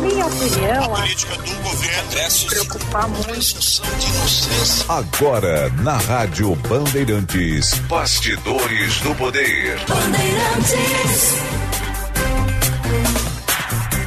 Na minha opinião, a política do governo se preocupar muito. Agora, na Rádio Bandeirantes, Bastidores do Poder. Bandeirantes.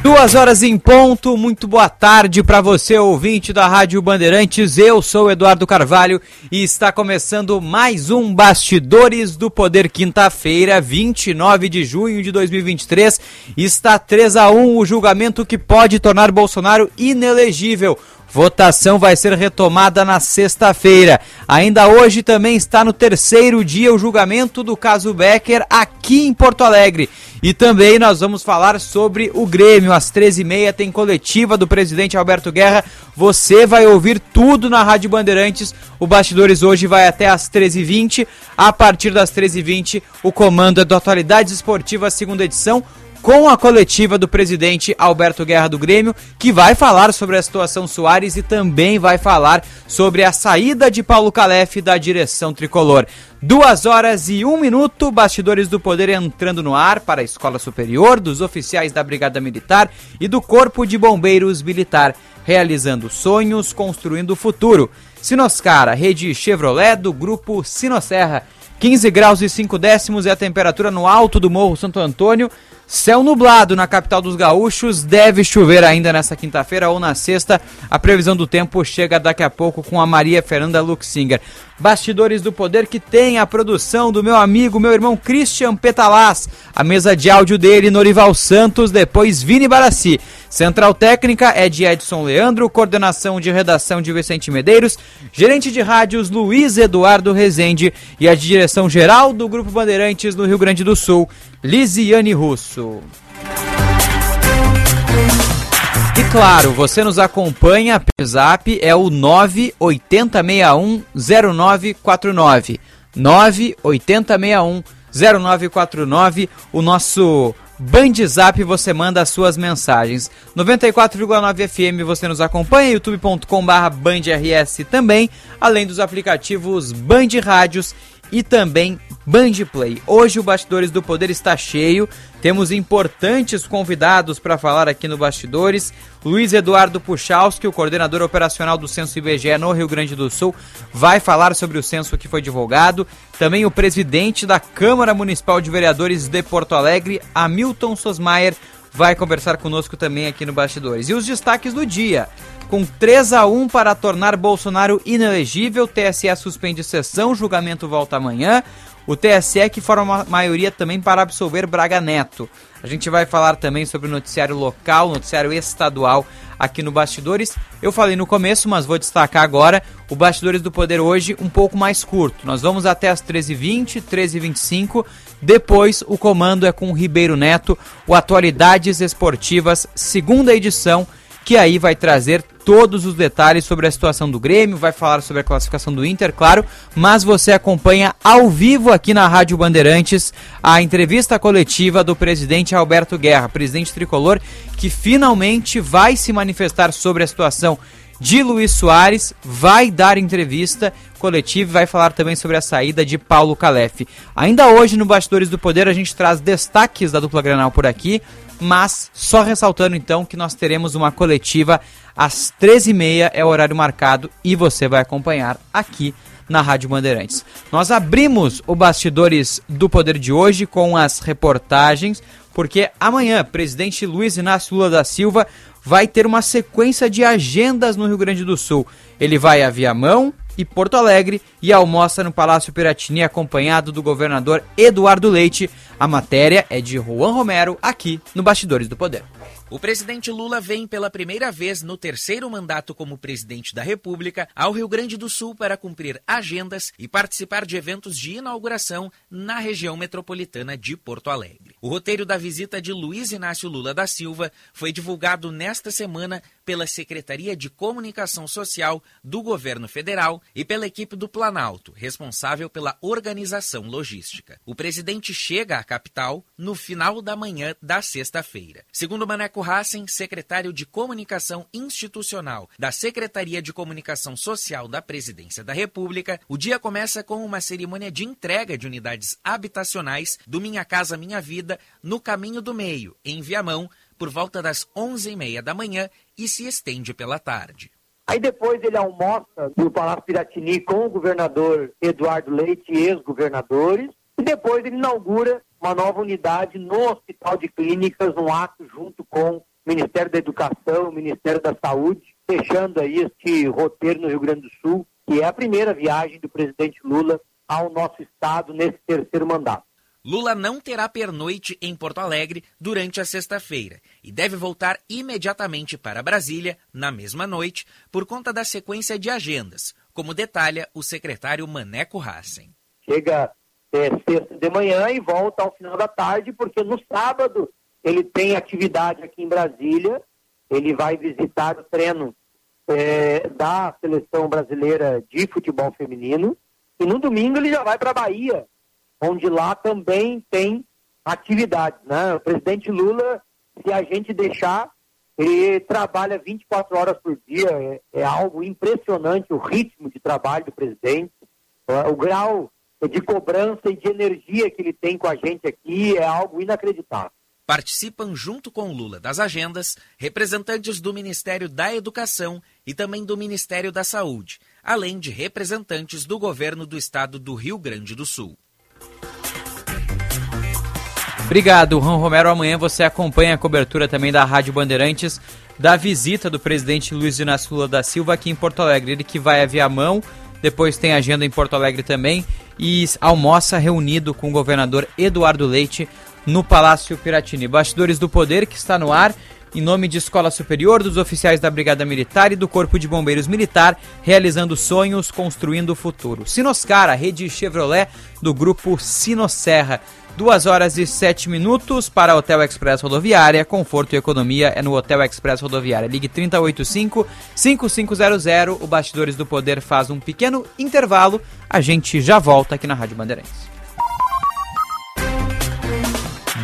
Duas horas em ponto, muito boa tarde para você, ouvinte da Rádio Bandeirantes. Eu sou Eduardo Carvalho e está começando mais um Bastidores do Poder, quinta-feira, 29 de junho de 2023. Está 3 a 1 o julgamento que pode tornar Bolsonaro inelegível. Votação vai ser retomada na sexta-feira. Ainda hoje também está no terceiro dia o julgamento do caso Becker aqui em Porto Alegre. E também nós vamos falar sobre o Grêmio. Às 13h30 tem coletiva do presidente Alberto Guerra. Você vai ouvir tudo na Rádio Bandeirantes. O Bastidores hoje vai até às 13h20. A partir das 13h20, o comando é do Atualidades Esportivas, segunda edição com a coletiva do presidente Alberto Guerra do Grêmio, que vai falar sobre a situação Soares e também vai falar sobre a saída de Paulo Calef da direção tricolor. Duas horas e um minuto, bastidores do poder entrando no ar para a Escola Superior, dos oficiais da Brigada Militar e do Corpo de Bombeiros Militar, realizando sonhos, construindo o futuro. Sinoscara, rede Chevrolet do grupo Sinosserra. 15 graus e 5 décimos é a temperatura no alto do Morro Santo Antônio. Céu nublado na capital dos gaúchos, deve chover ainda nessa quinta-feira ou na sexta. A previsão do tempo chega daqui a pouco com a Maria Fernanda Luxinger. Bastidores do Poder que tem a produção do meu amigo, meu irmão Christian Petalaz. A mesa de áudio dele, Norival Santos, depois Vini Barassi. Central técnica é de Edson Leandro, coordenação de redação de Vicente Medeiros, gerente de rádios Luiz Eduardo Rezende e a direção geral do Grupo Bandeirantes no Rio Grande do Sul, Lisiane Russo. Claro, você nos acompanha pelo Zap, é o 980610949. 980610949, o nosso Band Zap você manda as suas mensagens. 94,9 FM você nos acompanha, youtube.com/barra BandRS também, além dos aplicativos Band Rádios e também Band Play. Hoje o Bastidores do Poder está cheio. Temos importantes convidados para falar aqui no Bastidores. Luiz Eduardo Puchalski, o coordenador operacional do Censo IBGE no Rio Grande do Sul, vai falar sobre o censo que foi divulgado. Também o presidente da Câmara Municipal de Vereadores de Porto Alegre, Hamilton Sosmaier, vai conversar conosco também aqui no Bastidores. E os destaques do dia. Com 3 a 1 para tornar Bolsonaro inelegível, TSE suspende sessão, julgamento volta amanhã. O TSE que forma maioria também para absolver Braga Neto. A gente vai falar também sobre o noticiário local, noticiário estadual aqui no Bastidores. Eu falei no começo, mas vou destacar agora o Bastidores do Poder hoje um pouco mais curto. Nós vamos até as 13h20, 13h25. Depois o comando é com o Ribeiro Neto, o Atualidades Esportivas, segunda edição, que aí vai trazer todos os detalhes sobre a situação do Grêmio, vai falar sobre a classificação do Inter, claro, mas você acompanha ao vivo aqui na Rádio Bandeirantes a entrevista coletiva do presidente Alberto Guerra, presidente tricolor, que finalmente vai se manifestar sobre a situação de Luiz Soares, vai dar entrevista coletiva e vai falar também sobre a saída de Paulo Calef. Ainda hoje no Bastidores do Poder a gente traz destaques da dupla Granal por aqui, mas só ressaltando então que nós teremos uma coletiva às 13h30 é o horário marcado e você vai acompanhar aqui na Rádio Bandeirantes. Nós abrimos o Bastidores do Poder de hoje com as reportagens, porque amanhã, presidente Luiz Inácio Lula da Silva vai ter uma sequência de agendas no Rio Grande do Sul. Ele vai a Viamão e Porto Alegre e almoça no Palácio Piratini acompanhado do governador Eduardo Leite. A matéria é de Juan Romero aqui no Bastidores do Poder. O presidente Lula vem pela primeira vez no terceiro mandato como presidente da República ao Rio Grande do Sul para cumprir agendas e participar de eventos de inauguração na região metropolitana de Porto Alegre. O roteiro da visita de Luiz Inácio Lula da Silva foi divulgado nesta semana pela Secretaria de Comunicação Social do Governo Federal e pela equipe do Planalto, responsável pela organização logística. O presidente chega à capital no final da manhã da sexta-feira. Segundo Maneco Hassen, secretário de Comunicação Institucional da Secretaria de Comunicação Social da Presidência da República, o dia começa com uma cerimônia de entrega de unidades habitacionais do Minha Casa Minha Vida no Caminho do Meio, em Viamão, por volta das 11h30 da manhã e se estende pela tarde. Aí depois ele almoça no Palácio Piratini com o governador Eduardo Leite e ex-governadores. E depois ele inaugura uma nova unidade no Hospital de Clínicas, um ato junto com o Ministério da Educação, o Ministério da Saúde, fechando aí este roteiro no Rio Grande do Sul, que é a primeira viagem do presidente Lula ao nosso estado nesse terceiro mandato. Lula não terá pernoite em Porto Alegre durante a sexta-feira e deve voltar imediatamente para Brasília na mesma noite por conta da sequência de agendas, como detalha o secretário Maneco Hassen. Chega é, sexta de manhã e volta ao final da tarde, porque no sábado ele tem atividade aqui em Brasília, ele vai visitar o treino é, da seleção brasileira de futebol feminino, e no domingo ele já vai para a Bahia onde lá também tem atividades. Né? O presidente Lula, se a gente deixar, ele trabalha 24 horas por dia, é, é algo impressionante o ritmo de trabalho do presidente, é, o grau de cobrança e de energia que ele tem com a gente aqui é algo inacreditável. Participam junto com Lula das agendas representantes do Ministério da Educação e também do Ministério da Saúde, além de representantes do governo do estado do Rio Grande do Sul. Obrigado, Ron Romero. Amanhã você acompanha a cobertura também da Rádio Bandeirantes da visita do presidente Luiz Inácio Lula da Silva aqui em Porto Alegre. Ele que vai a Viamão, depois tem agenda em Porto Alegre também e almoça reunido com o governador Eduardo Leite no Palácio Piratini. Bastidores do Poder que está no ar em nome de Escola Superior, dos oficiais da Brigada Militar e do Corpo de Bombeiros Militar, realizando sonhos, construindo o futuro. Sinoscar, a rede Chevrolet do grupo Sinosserra. Duas horas e sete minutos para Hotel Express Rodoviária. Conforto e economia é no Hotel Express Rodoviária. Ligue 3085-5500. O Bastidores do Poder faz um pequeno intervalo. A gente já volta aqui na Rádio Bandeirantes.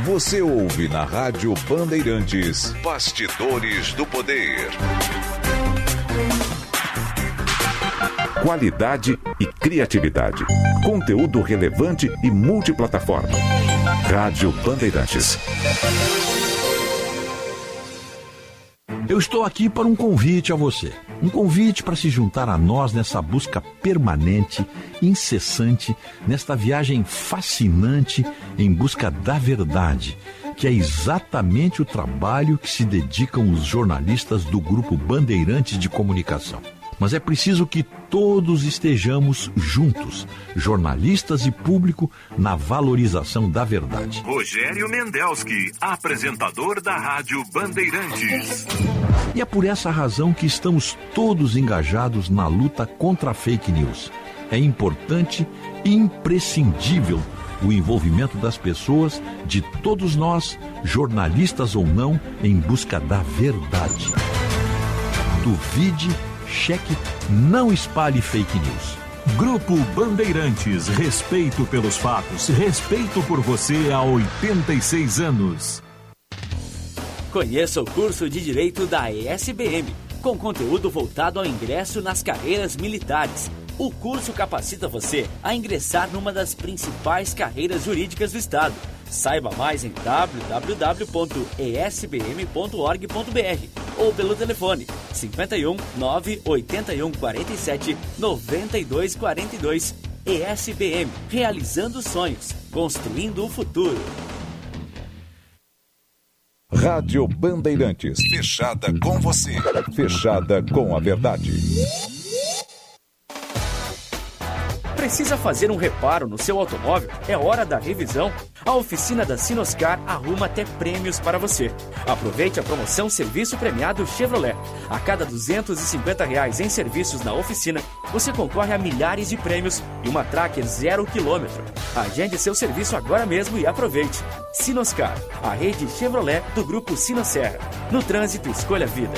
Você ouve na Rádio Bandeirantes Bastidores do Poder. Qualidade e criatividade. Conteúdo relevante e multiplataforma. Rádio Bandeirantes. Eu estou aqui para um convite a você. Um convite para se juntar a nós nessa busca permanente, incessante, nesta viagem fascinante em busca da verdade, que é exatamente o trabalho que se dedicam os jornalistas do Grupo Bandeirantes de Comunicação. Mas é preciso que todos estejamos juntos, jornalistas e público, na valorização da verdade. Rogério Mendelski, apresentador da Rádio Bandeirantes. E é por essa razão que estamos todos engajados na luta contra a fake news. É importante e imprescindível o envolvimento das pessoas, de todos nós, jornalistas ou não, em busca da verdade. Duvide cheque, não espalhe fake news. Grupo Bandeirantes, respeito pelos fatos, respeito por você há 86 anos. Conheça o curso de Direito da ESBM, com conteúdo voltado ao ingresso nas carreiras militares. O curso capacita você a ingressar numa das principais carreiras jurídicas do Estado Saiba mais em www.esbm.org.br ou pelo telefone 51 981 47 92 42. ESBM, realizando sonhos, construindo o futuro. Rádio Bandeirantes, fechada com você, fechada com a verdade. Precisa fazer um reparo no seu automóvel? É hora da revisão? A oficina da Sinoscar arruma até prêmios para você. Aproveite a promoção Serviço Premiado Chevrolet. A cada 250 reais em serviços na oficina, você concorre a milhares de prêmios e uma Tracker zero quilômetro. Agende seu serviço agora mesmo e aproveite. Sinoscar, a rede Chevrolet do grupo Sinosserra. No trânsito, escolha vida.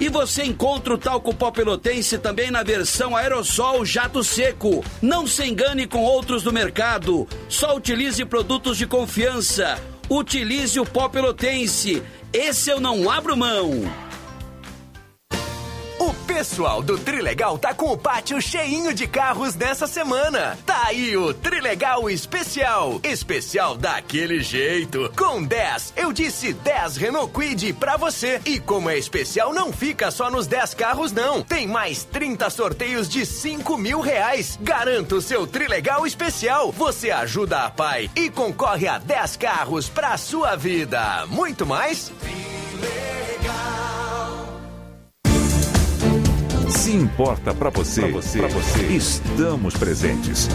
E você encontra o talco pó pelotense também na versão aerossol jato seco. Não se engane com outros do mercado. Só utilize produtos de confiança. Utilize o pó pelotense. Esse eu não abro mão. Pessoal do Trilegal tá com o pátio cheinho de carros nessa semana. Tá aí o Trilegal Especial. Especial daquele jeito. Com 10, eu disse 10 Renault Quid pra você. E como é especial, não fica só nos 10 carros, não. Tem mais 30 sorteios de 5 mil reais. Garanta o seu Trilegal Especial. Você ajuda a pai e concorre a 10 carros pra sua vida. Muito mais? Se importa para você, pra você, pra você, estamos presentes.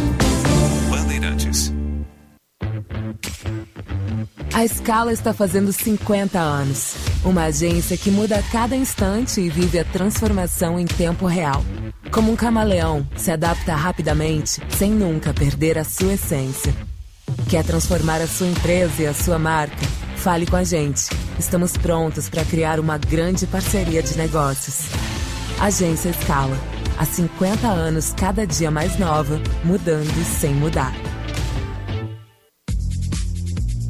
Bandeirantes. A Scala está fazendo 50 anos. Uma agência que muda a cada instante e vive a transformação em tempo real. Como um camaleão, se adapta rapidamente, sem nunca perder a sua essência. Quer transformar a sua empresa e a sua marca? Fale com a gente. Estamos prontos para criar uma grande parceria de negócios. Agência Escala. Há 50 anos, cada dia mais nova, mudando sem mudar.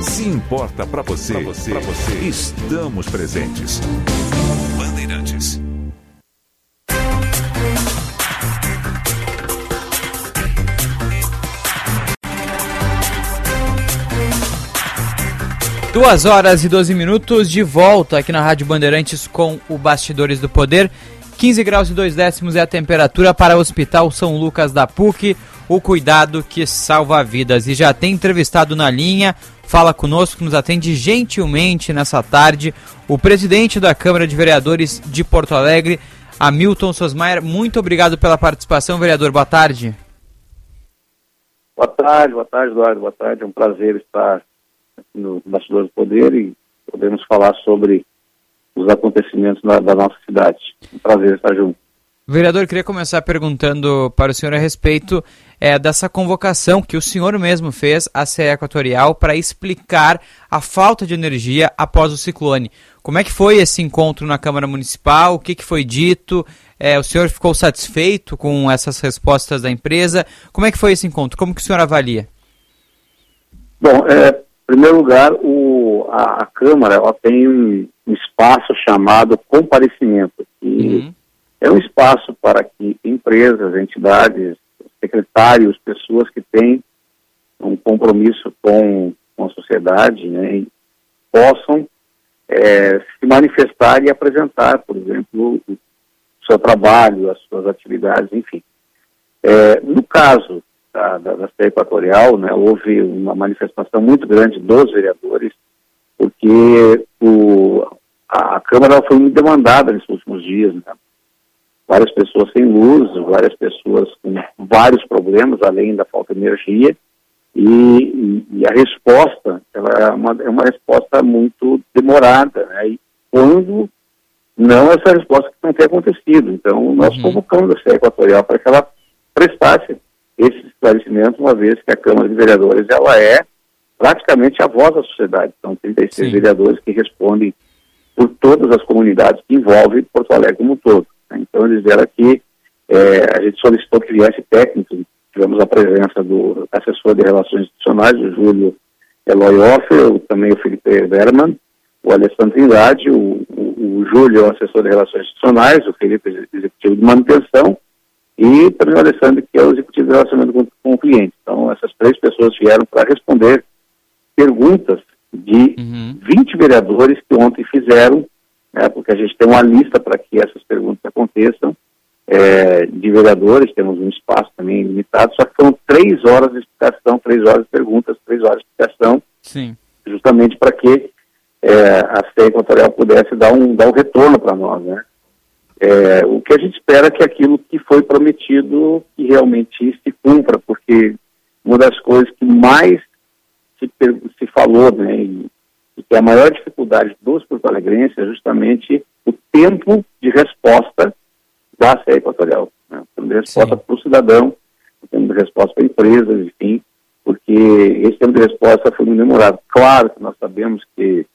Se importa para você, pra você, pra você, estamos presentes. Bandeirantes. Duas horas e 12 minutos de volta aqui na Rádio Bandeirantes com o Bastidores do Poder. 15 graus e 2 décimos é a temperatura para o Hospital São Lucas da PUC. O cuidado que salva vidas. E já tem entrevistado na linha fala conosco, nos atende gentilmente nessa tarde, o presidente da Câmara de Vereadores de Porto Alegre, Hamilton Sosmaier. Muito obrigado pela participação, vereador. Boa tarde. Boa tarde, boa tarde, Eduardo. Boa tarde. É um prazer estar aqui no Bastidor do Poder e podemos falar sobre os acontecimentos da, da nossa cidade. Um prazer estar junto. Vereador, queria começar perguntando para o senhor a respeito é, dessa convocação que o senhor mesmo fez à CE Equatorial para explicar a falta de energia após o ciclone. Como é que foi esse encontro na Câmara Municipal? O que, que foi dito? É, o senhor ficou satisfeito com essas respostas da empresa? Como é que foi esse encontro? Como que o senhor avalia? Bom, é, em primeiro lugar, o, a, a Câmara ela tem um, um espaço chamado comparecimento, que uhum é um espaço para que empresas, entidades, secretários, pessoas que têm um compromisso com, com a sociedade, né, possam é, se manifestar e apresentar, por exemplo, o seu trabalho, as suas atividades, enfim. É, no caso da, da, da Equatorial, né, houve uma manifestação muito grande dos vereadores, porque o, a, a Câmara foi muito demandada nesses últimos dias, né, várias pessoas sem luz, várias pessoas com vários problemas, além da falta de energia, e, e a resposta é, uma, é uma resposta muito demorada, né? e quando não essa resposta que não tem acontecido. Então, nós uhum. convocamos a CE Equatorial para que ela prestasse esse esclarecimento, uma vez que a Câmara de Vereadores ela é praticamente a voz da sociedade. São 36 Sim. vereadores que respondem por todas as comunidades que envolvem Porto Alegre como um todo. Então eles vieram aqui, é, a gente solicitou que viesse técnico, tivemos a presença do assessor de relações institucionais, o Júlio Eloy Offer, também o Felipe Berman, o Alessandro Trindade, o, o, o Júlio, é assessor de relações institucionais, o Felipe, executivo de manutenção, e também o Alessandro, que é o executivo de relacionamento com, com o cliente. Então, essas três pessoas vieram para responder perguntas de uhum. 20 vereadores que ontem fizeram né, porque a gente tem uma lista para que essas perguntas aconteçam, é, de vereadores, temos um espaço também limitado, só que são três horas de explicação, três horas de perguntas, três horas de explicação, Sim. justamente para que é, a CEA Equatorial pudesse dar um, dar um retorno para nós, né? É, o que a gente espera é que aquilo que foi prometido que realmente se cumpra, porque uma das coisas que mais se, se falou, né, e, e que a maior dificuldade dos porto-alegrenses é justamente o tempo de resposta da CE Equatorial. Né, o tempo de resposta para o cidadão, o tempo de resposta para empresas, enfim, porque esse tempo de resposta foi muito demorado. Claro que nós sabemos que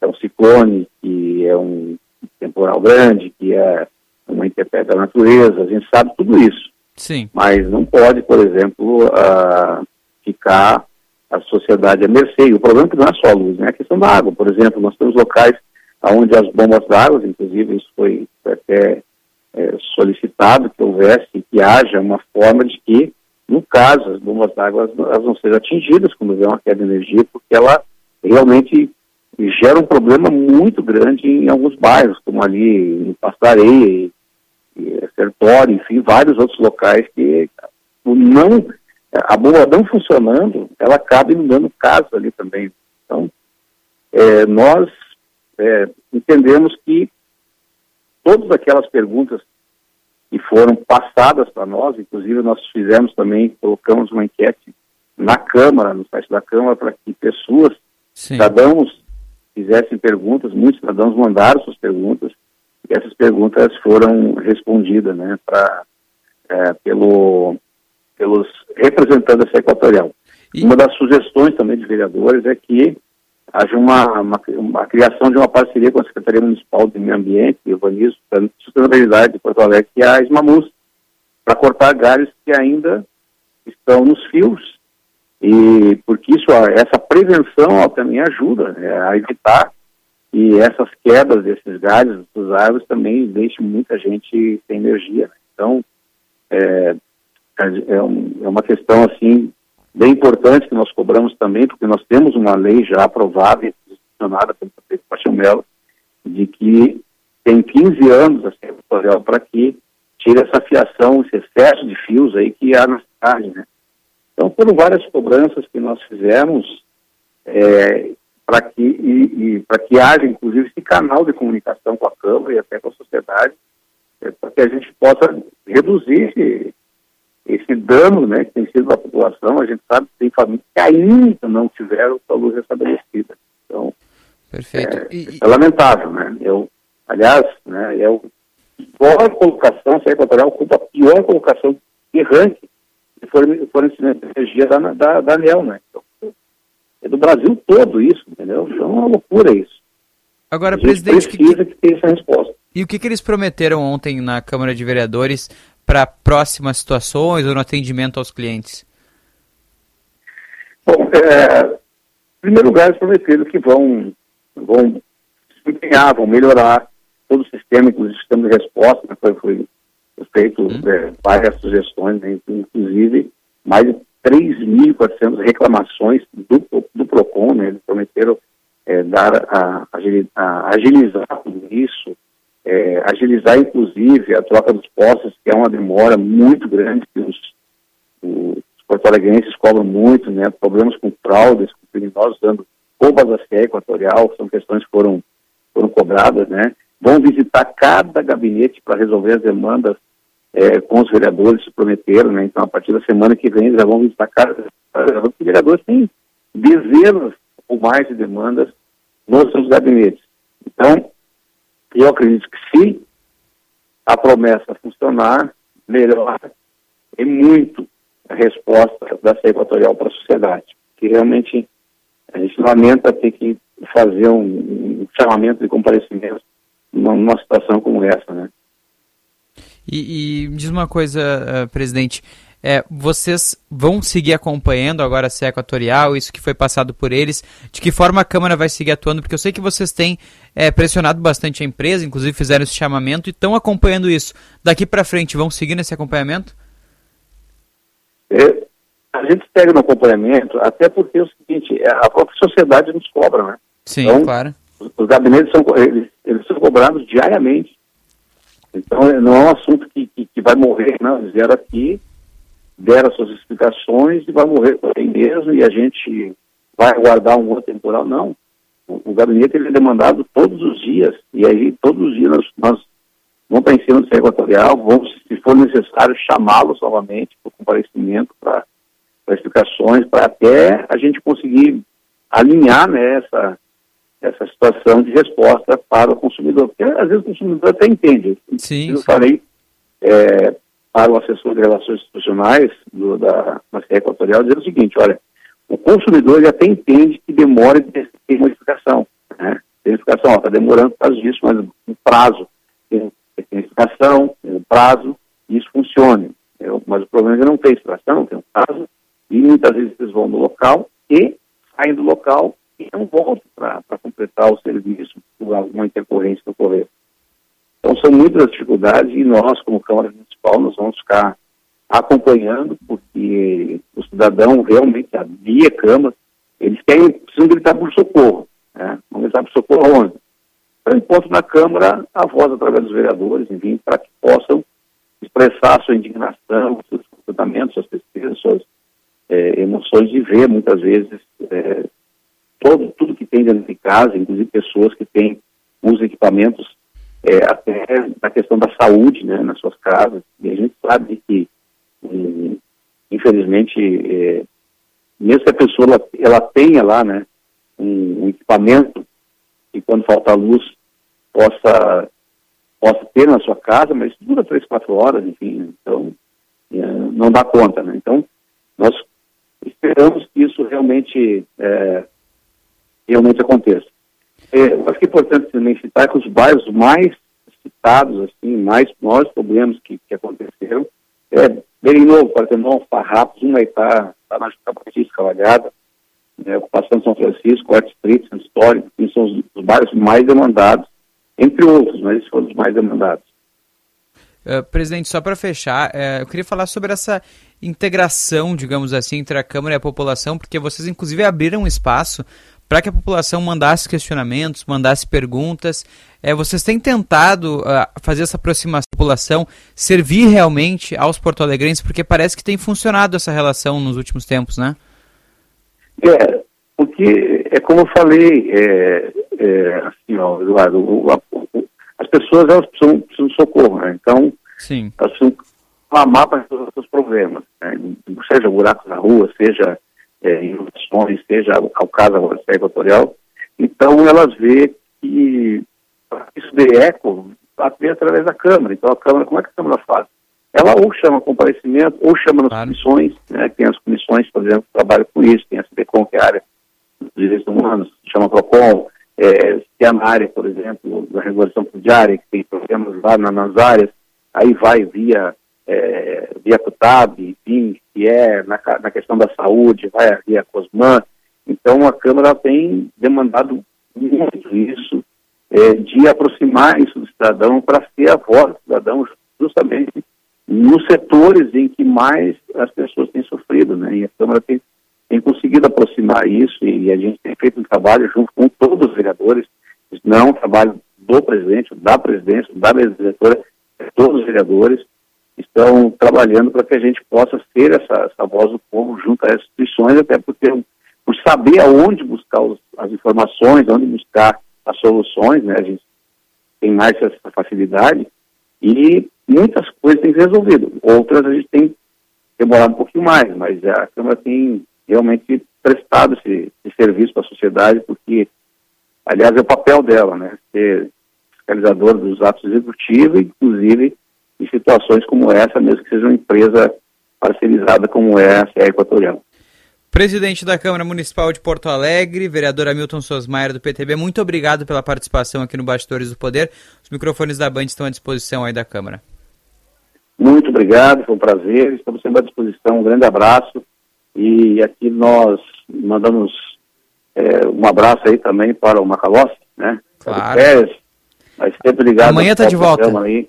é um ciclone, que é um temporal grande, que é uma intempérie da natureza, a gente sabe tudo isso. Sim. Mas não pode, por exemplo, uh, ficar a sociedade à mercê. E o problema é que não é só a luz, né? É a questão da água. Por exemplo, nós temos locais onde as bombas d'água, inclusive isso foi até é, solicitado que houvesse, que haja uma forma de que, no caso, as bombas d'água não sejam atingidas quando houver uma queda de energia, porque ela realmente gera um problema muito grande em alguns bairros, como ali em Pastareia, Sertório, enfim, vários outros locais que não, a bomba não funcionando, ela acaba inundando casas ali também. Então, é, nós é, entendemos que todas aquelas perguntas que foram passadas para nós, inclusive nós fizemos também, colocamos uma enquete na Câmara, no site da Câmara, para que pessoas, Sim. cidadãos, fizessem perguntas, muitos cidadãos mandaram suas perguntas, e essas perguntas foram respondidas né, pra, é, pelo, pelos representantes da Equatorial. E... Uma das sugestões também de vereadores é que haja uma, uma, uma, criação de uma parceria com a Secretaria Municipal de Meio Ambiente e Urbanismo e Sustentabilidade de Porto Alegre, que é a Esmamus, para cortar galhos que ainda estão nos fios e porque isso, essa prevenção também ajuda né, a evitar que essas quedas desses galhos, das árvores, também deixem muita gente sem energia. Né? Então, é, é, um, é, uma questão, assim, bem importante que nós cobramos também, porque nós temos uma lei já aprovada e institucionada pelo prefeito Paixão Melo, de que tem 15 anos a ser para que tire essa fiação, esse excesso de fios aí que há na cidade, né? Então, foram várias cobranças que nós fizemos é, para que, e, e para que haja, inclusive, esse canal de comunicação com a Câmara e até com a sociedade, é, para que a gente possa reduzir esse, esse dano né, que tem sido a população. A gente sabe que tem famílias que ainda não tiveram sua luz restabelecida. Então, Perfeito. É, e, é lamentável, né? Eu, aliás, né, é o pior colocação, a Equatorial ocupa a pior colocação errante fornecimento de energia da, da, da ANEL, né? Então, é do Brasil todo isso, entendeu? Então é uma loucura isso. Agora, presidente, precisa que, que ter essa resposta. E o que, que eles prometeram ontem na Câmara de Vereadores para próximas situações ou no atendimento aos clientes? Bom, é, em primeiro lugar, eles prometeram que vão, vão se empenhar, vão melhorar todo o sistema, inclusive o sistema de resposta, né, foi, foi feito hum. é, várias sugestões, né, inclusive mais de 3.400 reclamações do, do PROCON, né, eles prometeram é, dar a, a, agilizar tudo isso, é, agilizar inclusive a troca dos postos, que é uma demora muito grande, que os, os porto-alegrenses cobram muito, né, problemas com fraudes, com criminosos dando roubas da CE equatorial, são questões que foram, foram cobradas, né, vão visitar cada gabinete para resolver as demandas é, com os vereadores se prometeram, né? Então, a partir da semana que vem, já vão visitar cada. Os vereadores têm dezenas ou mais de demandas nos seus gabinetes. Então, eu acredito que se a promessa funcionar, melhora e muito a resposta da CE Equatorial para a sociedade. Que realmente a gente lamenta ter que fazer um, um chamamento de comparecimento numa, numa situação como essa, né? E, e diz uma coisa, uh, presidente, é, vocês vão seguir acompanhando agora a CE Equatorial, isso que foi passado por eles, de que forma a Câmara vai seguir atuando, porque eu sei que vocês têm é, pressionado bastante a empresa, inclusive fizeram esse chamamento e estão acompanhando isso. Daqui para frente, vão seguir nesse acompanhamento? É, a gente segue no acompanhamento, até porque é o seguinte, é, a própria sociedade nos cobra, né? Sim, então, claro. Os, os gabinetes são, eles, eles são cobrados diariamente Então, não é um assunto que, que, que vai morrer, não. Eles vieram aqui, deram suas explicações e vai morrer por aí mesmo e a gente vai aguardar um outro temporal. Não. O, o gabinete ele é demandado todos os dias e aí todos os dias nós, nós vamos para em cima do Equatorial, vamos, se for necessário, chamá-los novamente para comparecimento, para explicações, para até a gente conseguir alinhar né, essa, essa situação de resposta para o consumidor. Porque às vezes o consumidor até entende. Sim. Eu falei é, para o assessor de relações institucionais do, da Macia Equatorial, dizendo o seguinte, olha, o consumidor ele até entende que demora de ter uma explicação. Né? Tem explicação, está demorando por causa disso, mas um prazo tem explicação, tem um prazo, e isso funciona. Mas o problema é que não tem extração, tem um prazo, e muitas vezes eles vão no local e saem do local e não voltam para completar o serviço por alguma intercorrência que ocorrer. Então são muitas dificuldades e nós, como Câmara Municipal, nós vamos ficar acompanhando, porque o cidadão realmente, a via Câmara, eles querem, precisam gritar por socorro. Né? Gritar por socorro onde? eu encontro na Câmara a voz através dos vereadores, enfim, para que possam expressar sua indignação, seus comportamentos, suas tristezas, suas é, emoções de ver, muitas vezes, é, todo, tudo que tem dentro de casa, inclusive pessoas que têm os equipamentos é, até na questão da saúde, né, nas suas casas, e a gente sabe que, infelizmente, é, mesmo que a pessoa ela, tenha lá, né, um, um equipamento e quando falta luz possa, possa ter na sua casa, mas dura três, quatro horas, enfim, então é, não dá conta, né? Então, nós esperamos que isso realmente, é, realmente aconteça. É, acho que é importante também citar que os bairros mais citados, assim, mais maiores problemas que, que aconteceram, é bem novo, Partenon, Farrapos, Humaitá, Capatista, Cavalhada, né, ocupação de São Francisco, Arte Street, Centro Histórico, que são os, os bairros mais demandados entre outros, mas esses foram os mais demandados. Uh, presidente, só para fechar, uh, eu queria falar sobre essa integração, digamos assim, entre a Câmara e a população, porque vocês inclusive abriram um espaço para que a população mandasse questionamentos, mandasse perguntas. É, vocês têm tentado uh, fazer essa aproximação da população, servir realmente aos porto-alegrenses, porque parece que tem funcionado essa relação nos últimos tempos, né? É, porque é como eu falei, é, é, assim, ó, Eduardo, o, a, o, as pessoas elas precisam, precisam de socorro, né? Então, Sim. elas precisam clamar para resolver os seus problemas, né? seja buracos na rua, seja é, inundações, seja ao caso da equatorial. Então, elas vê que isso de eco vem através da Câmara. Então, a Câmara, como é que a Câmara faz? Ela ou chama comparecimento, ou chama nas claro. comissões, né? Tem as comissões, por exemplo, que trabalham com isso, tem a CBCOM, que é a área dos direitos humanos, chama PROCON, é, se é na área, por exemplo, da regulação fundiária, que tem problemas lá na, nas áreas, aí vai via, é, via CUTAB, enfim, se é na, na questão da saúde, vai via COSMAN. Então, a Câmara tem demandado muito isso, é, de aproximar isso do cidadão para ser a voz do cidadão justamente nos setores em que mais as pessoas têm sofrido, né? E a Câmara tem tem conseguido aproximar isso e a gente tem feito um trabalho junto com todos os vereadores, não um trabalho do presidente, da presidência, da diretora, todos os vereadores estão trabalhando para que a gente possa ser essa, essa voz do povo junto às instituições, até porque por saber aonde buscar os, as informações, onde buscar as soluções, né, a gente tem mais essa facilidade e muitas coisas têm resolvido, outras a gente tem demorado um pouquinho mais, mas a Câmara tem realmente prestado esse, esse serviço para a sociedade, porque, aliás, é o papel dela, né? Ser fiscalizador dos atos executivos, inclusive em situações como essa, mesmo que seja uma empresa parcerizada como é a CE Equatorial. Presidente da Câmara Municipal de Porto Alegre, vereador Hamilton Sosmaier do PTB, muito obrigado pela participação aqui no Bastidores do Poder. Os microfones da Band estão à disposição aí da Câmara. Muito obrigado, foi um prazer, estamos sempre à disposição. Um grande abraço e aqui nós mandamos é, um abraço aí também para o Macalossi, né? Claro. Pérez, mas sempre ligado. Amanhã está de volta. Aí.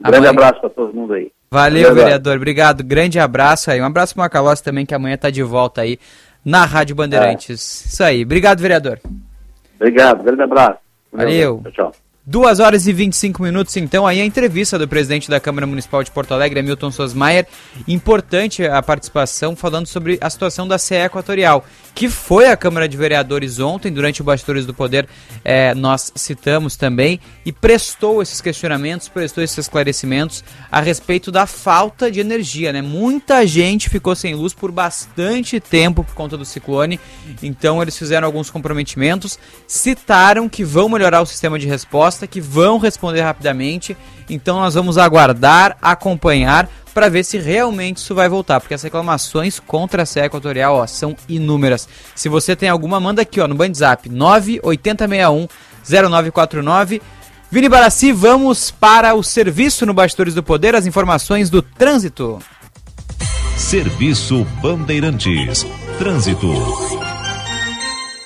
Um grande abraço para todo mundo aí. Valeu, vereador. Obrigado. Grande abraço aí. Um abraço para o Macalossi também, que amanhã está de volta aí na Rádio Bandeirantes. É. Isso aí. Obrigado, vereador. Obrigado. Grande abraço. Valeu. Tchau, tchau. 2 horas e 25 minutos, então, aí a entrevista do presidente da Câmara Municipal de Porto Alegre, Milton Sosmaier. Importante a participação falando sobre a situação da CE Equatorial, que foi a Câmara de Vereadores ontem, durante o Bastidores do Poder, é, nós citamos também, e prestou esses questionamentos, prestou esses esclarecimentos a respeito da falta de energia, né? Muita gente ficou sem luz por bastante tempo por conta do ciclone, então eles fizeram alguns comprometimentos, citaram que vão melhorar o sistema de resposta resposta que vão responder rapidamente. Então nós vamos aguardar, acompanhar para ver se realmente isso vai voltar, porque as reclamações contra a Serra Equatorial ó, são inúmeras. Se você tem alguma, manda aqui ó, no Bandzap 98061 0949. Vini Barassi, vamos para o serviço no Bastidores do Poder, as informações do trânsito. Serviço Bandeirantes. Trânsito.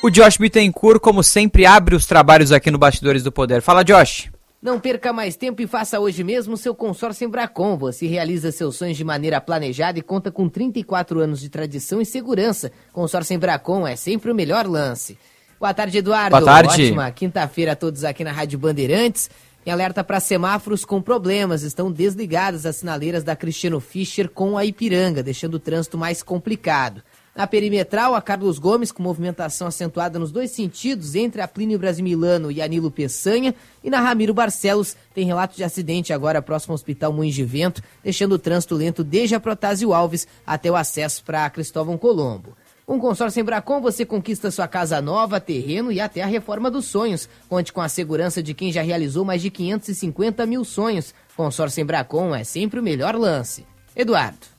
O Josh Bittencourt, como sempre, abre os trabalhos aqui no Bastidores do Poder. Fala, Josh. Não perca mais tempo e faça hoje mesmo seu consórcio Embracon. Você realiza seus sonhos de maneira planejada e conta com 34 anos de tradição e segurança. Consórcio Embracon é sempre o melhor lance. Boa tarde, Eduardo. Boa tarde. Ótima quinta-feira a todos aqui na Rádio Bandeirantes. Em alerta para semáforos com problemas, estão desligadas as sinaleiras da Cristiano Fischer com a Ipiranga, deixando o trânsito mais complicado. Na perimetral, a Carlos Gomes, com movimentação acentuada nos dois sentidos, entre a Plínio Brasimilano e a Nilo Peçanha. E na Ramiro Barcelos, tem relato de acidente agora próximo ao Hospital Moinhos de Vento, deixando o trânsito lento desde a Protásio Alves até o acesso para Cristóvão Colombo. Com um consórcio Embracon, você conquista sua casa nova, terreno e até a reforma dos sonhos. Conte com a segurança de quem já realizou mais de 550 mil sonhos. Consórcio Embracon é sempre o melhor lance. Eduardo.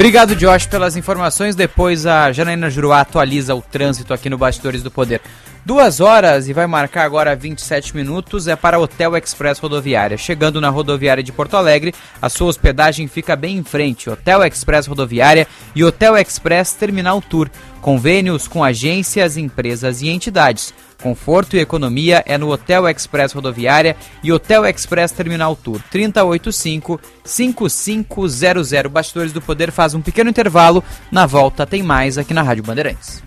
Obrigado, Josh, pelas informações. Depois a Janaína Juruá atualiza o trânsito aqui no Bastidores do Poder. Duas horas e vai marcar agora 27 minutos é para Hotel Express Rodoviária. Chegando na rodoviária de Porto Alegre, a sua hospedagem fica bem em frente. Hotel Express Rodoviária e Hotel Express Terminal Tour. Convênios com agências, empresas e entidades. Conforto e economia é no Hotel Express Rodoviária e Hotel Express Terminal Tour 3085-5500. Bastidores do Poder faz um pequeno intervalo. Na volta tem mais aqui na Rádio Bandeirantes.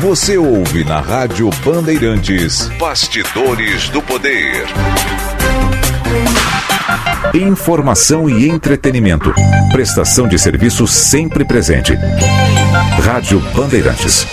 Você ouve na Rádio Bandeirantes Bastidores do Poder. Informação e entretenimento. Prestação de serviço sempre presente. Rádio Bandeirantes.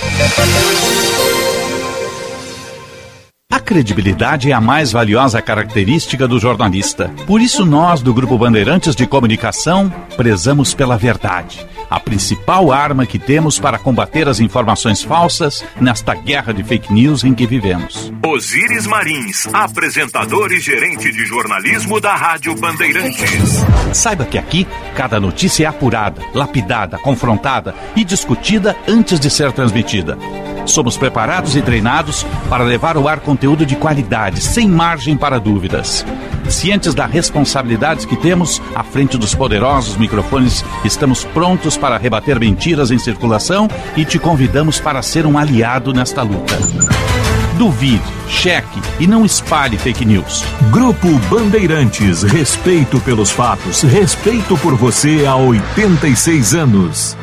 A credibilidade é a mais valiosa característica do jornalista. Por isso, nós, do Grupo Bandeirantes de Comunicação, prezamos pela verdade, a principal arma que temos para combater as informações falsas nesta guerra de fake news em que vivemos. Osíris Marins, apresentador e gerente de jornalismo da Rádio Bandeirantes. Saiba que aqui, cada notícia é apurada, lapidada, confrontada e discutida antes de ser transmitida. Somos preparados e treinados para levar ao ar conteúdo de qualidade, sem margem para dúvidas. Cientes da responsabilidade que temos à frente dos poderosos microfones, estamos prontos para rebater mentiras em circulação e te convidamos para ser um aliado nesta luta. Duvide, cheque e não espalhe fake news. Grupo Bandeirantes, respeito pelos fatos, respeito por você há 86 anos.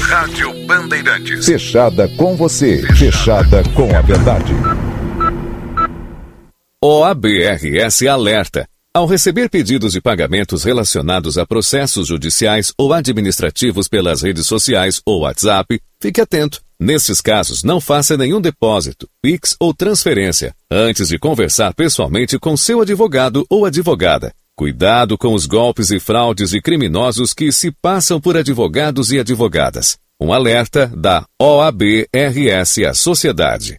Rádio Bandeirantes. Fechada com você, fechada com a verdade. OABRS alerta. Ao receber pedidos de pagamentos relacionados a processos judiciais ou administrativos pelas redes sociais ou WhatsApp, fique atento. Nesses casos, não faça nenhum depósito, PIX ou transferência antes de conversar pessoalmente com seu advogado ou advogada. Cuidado com os golpes e fraudes de criminosos que se passam por advogados e advogadas. Um alerta da OAB-RS à sociedade.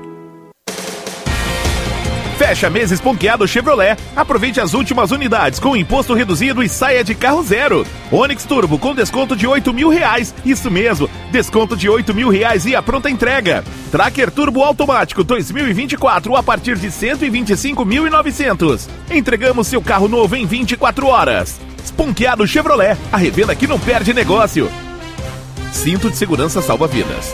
Fecha mês esponqueado Chevrolet. Aproveite as últimas unidades com imposto reduzido e saia de carro zero. Onix Turbo com desconto de 8 mil reais. Isso mesmo, desconto de 8 mil reais e a pronta entrega. Tracker Turbo Automático 2024 a partir de 125.900. Entregamos seu carro novo em 24 horas. Esponqueado Chevrolet, a revenda que não perde negócio. Cinto de segurança salva vidas.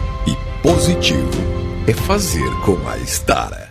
positivo é fazer com a Estara.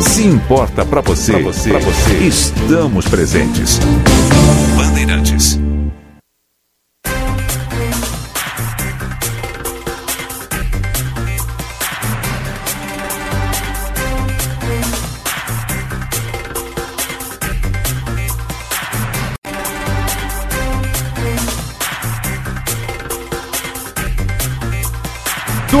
Se importa para você, pra você, pra você, estamos presentes. Bandeirantes.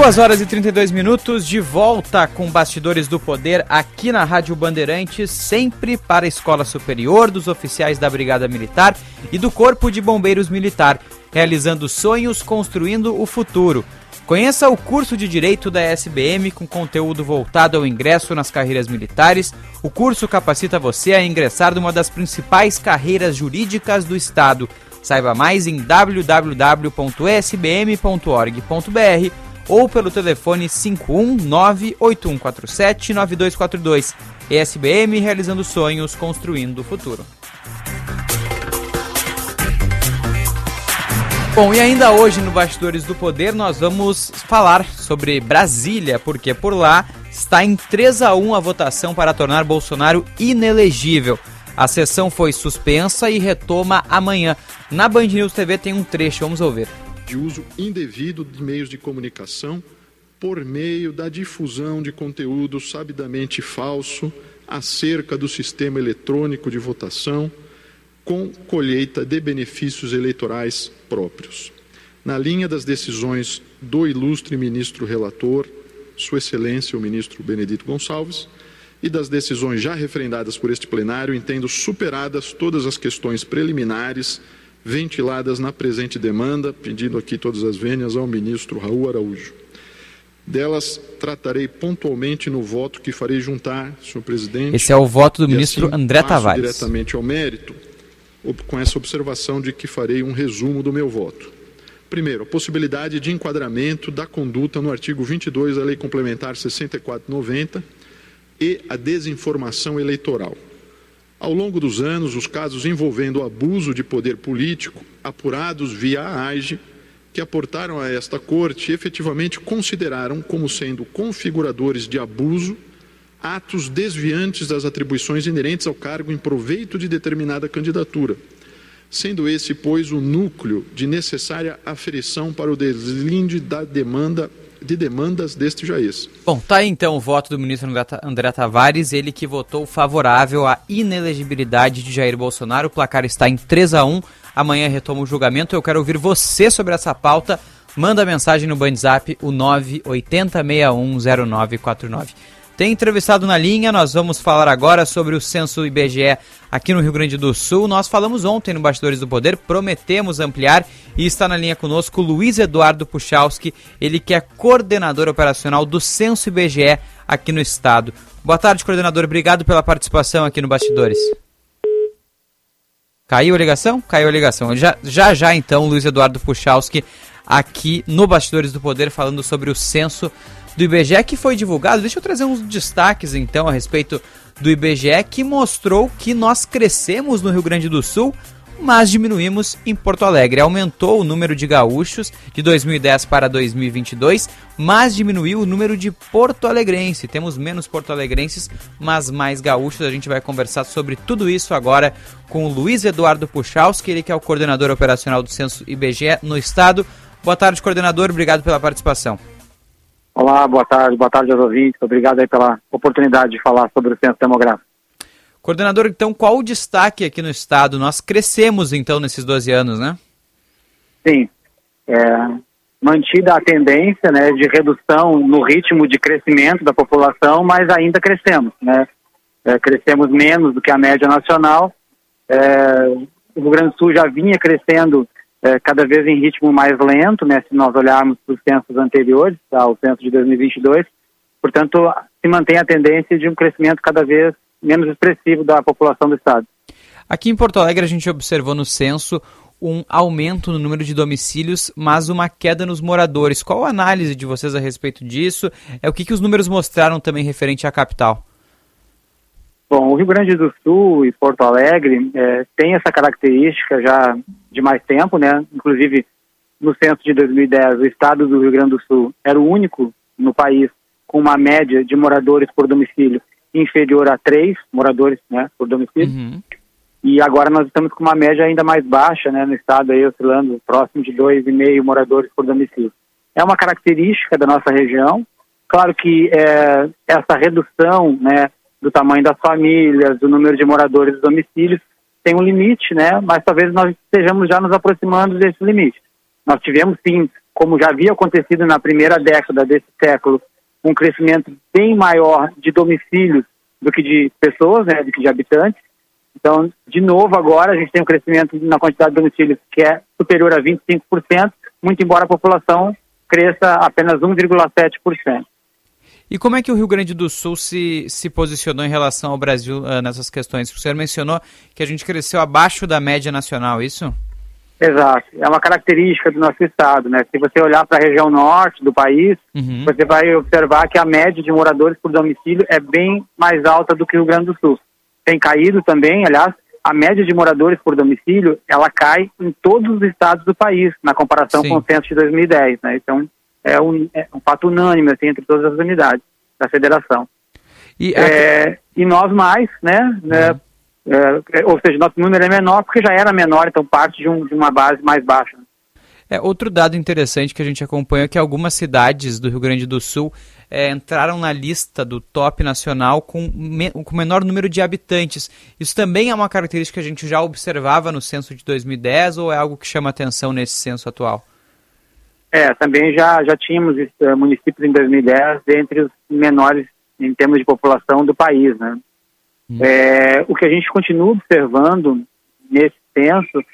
Duas horas e 32 minutos de volta com Bastidores do Poder aqui na Rádio Bandeirantes, sempre para a Escola Superior dos Oficiais da Brigada Militar e do Corpo de Bombeiros Militar, realizando sonhos, construindo o futuro. Conheça o curso de Direito da SBM com conteúdo voltado ao ingresso nas carreiras militares. O curso capacita você a ingressar numa das principais carreiras jurídicas do Estado. Saiba mais em www.sbm.org.br ou pelo telefone 51981479242. ESBM realizando sonhos, construindo o futuro. Bom, e ainda hoje no Bastidores do Poder nós vamos falar sobre Brasília, porque por lá está em 3 a 1 a votação para tornar Bolsonaro inelegível. A sessão foi suspensa e retoma amanhã. Na Band News TV tem um trecho, vamos ouvir de uso indevido de meios de comunicação por meio da difusão de conteúdo sabidamente falso acerca do sistema eletrônico de votação com colheita de benefícios eleitorais próprios. Na linha das decisões do ilustre ministro relator, Sua Excelência o ministro Benedito Gonçalves, e das decisões já referendadas por este plenário, entendo superadas todas as questões preliminares ventiladas na presente demanda, pedindo aqui todas as vênias ao ministro Raul Araújo. Delas tratarei pontualmente no voto que farei juntar, senhor presidente. Esse é o voto do ministro assim, André Tavares. diretamente ao mérito, com essa observação de que farei um resumo do meu voto. Primeiro, a possibilidade de enquadramento da conduta no artigo 22 da Lei Complementar 6490 e a desinformação eleitoral. Ao longo dos anos, os casos envolvendo abuso de poder político, apurados via a AIGE, que aportaram a esta corte efetivamente consideraram como sendo configuradores de abuso atos desviantes das atribuições inerentes ao cargo em proveito de determinada candidatura, sendo esse, pois, o núcleo de necessária aferição para o deslinde da demanda de demandas deste jaez. Bom, tá aí então o voto do ministro André Tavares, ele que votou favorável à inelegibilidade de Jair Bolsonaro. O placar está em 3 a 1. Amanhã retoma o julgamento. Eu quero ouvir você sobre essa pauta. Manda mensagem no Bandzap, o 980610949. Tem entrevistado na linha, nós vamos falar agora sobre o censo IBGE aqui no Rio Grande do Sul. Nós falamos ontem no Bastidores do Poder, prometemos ampliar e está na linha conosco Luiz Eduardo Puchalski, ele que é coordenador operacional do censo IBGE aqui no estado. Boa tarde, coordenador. Obrigado pela participação aqui no Bastidores. Caiu a ligação? Caiu a ligação. Já já, já então, Luiz Eduardo Puchalski aqui no Bastidores do Poder falando sobre o censo do IBGE que foi divulgado. Deixa eu trazer uns destaques então a respeito do IBGE que mostrou que nós crescemos no Rio Grande do Sul, mas diminuímos em Porto Alegre. Aumentou o número de gaúchos de 2010 para 2022, mas diminuiu o número de porto-alegrenses. Temos menos porto-alegrenses, mas mais gaúchos. A gente vai conversar sobre tudo isso agora com o Luiz Eduardo Puchalski, ele que é o coordenador operacional do Censo IBGE no estado. Boa tarde, coordenador. Obrigado pela participação. Olá, boa tarde, boa tarde aos ouvintes. Obrigado aí pela oportunidade de falar sobre o censo demográfico. Coordenador, então, qual o destaque aqui no estado? Nós crescemos, então, nesses 12 anos, né? Sim. É, mantida a tendência né, de redução no ritmo de crescimento da população, mas ainda crescemos. Né? É, crescemos menos do que a média nacional. É, o Rio Grande do Sul já vinha crescendo é, cada vez em ritmo mais lento, né, se nós olharmos para os censos anteriores, ao tá, censo de 2022. Portanto, se mantém a tendência de um crescimento cada vez menos expressivo da população do Estado. Aqui em Porto Alegre, a gente observou no censo um aumento no número de domicílios, mas uma queda nos moradores. Qual a análise de vocês a respeito disso? É o que, que os números mostraram também referente à capital? Bom, o Rio Grande do Sul e Porto Alegre é, tem essa característica já de mais tempo, né? Inclusive, no censo de 2010, o estado do Rio Grande do Sul era o único no país com uma média de moradores por domicílio inferior a três moradores né, por domicílio. Uhum. E agora nós estamos com uma média ainda mais baixa né, no estado, aí, oscilando próximo de dois e meio moradores por domicílio. É uma característica da nossa região. Claro que é, essa redução né, do tamanho das famílias, do número de moradores dos domicílios, tem um limite, né? Mas talvez nós estejamos já nos aproximando desse limite. Nós tivemos, sim, como já havia acontecido na primeira década desse século, um crescimento bem maior de domicílios do que de pessoas, né, do que de habitantes. Então, de novo, agora a gente tem um crescimento na quantidade de domicílios que é superior a 25%, muito embora a população cresça apenas 1,7%. E como é que o Rio Grande do Sul se, se posicionou em relação ao Brasil uh, nessas questões? O senhor mencionou que a gente cresceu abaixo da média nacional, isso? Exato. É uma característica do nosso estado, né? Se você olhar para a região norte do país, uhum. você vai observar que a média de moradores por domicílio é bem mais alta do que o Rio Grande do Sul. Tem caído também, aliás, a média de moradores por domicílio, ela cai em todos os estados do país, na comparação Sim. com o censo de 2010, né? Então, é um, é um fato unânime assim, entre todas as unidades da federação. E, é, e nós mais, né, né uhum. é, ou seja, nosso número é menor porque já era menor, então parte de, um, de uma base mais baixa. É, outro dado interessante que a gente acompanha é que algumas cidades do Rio Grande do Sul é, entraram na lista do top nacional com, me, com menor número de habitantes. Isso também é uma característica que a gente já observava no censo de 2010 ou é algo que chama atenção nesse censo atual? É, também já, já tínhamos uh, municípios em 2010 entre os menores em termos de população do país, né? Hum. É, o que a gente continua observando nesse censo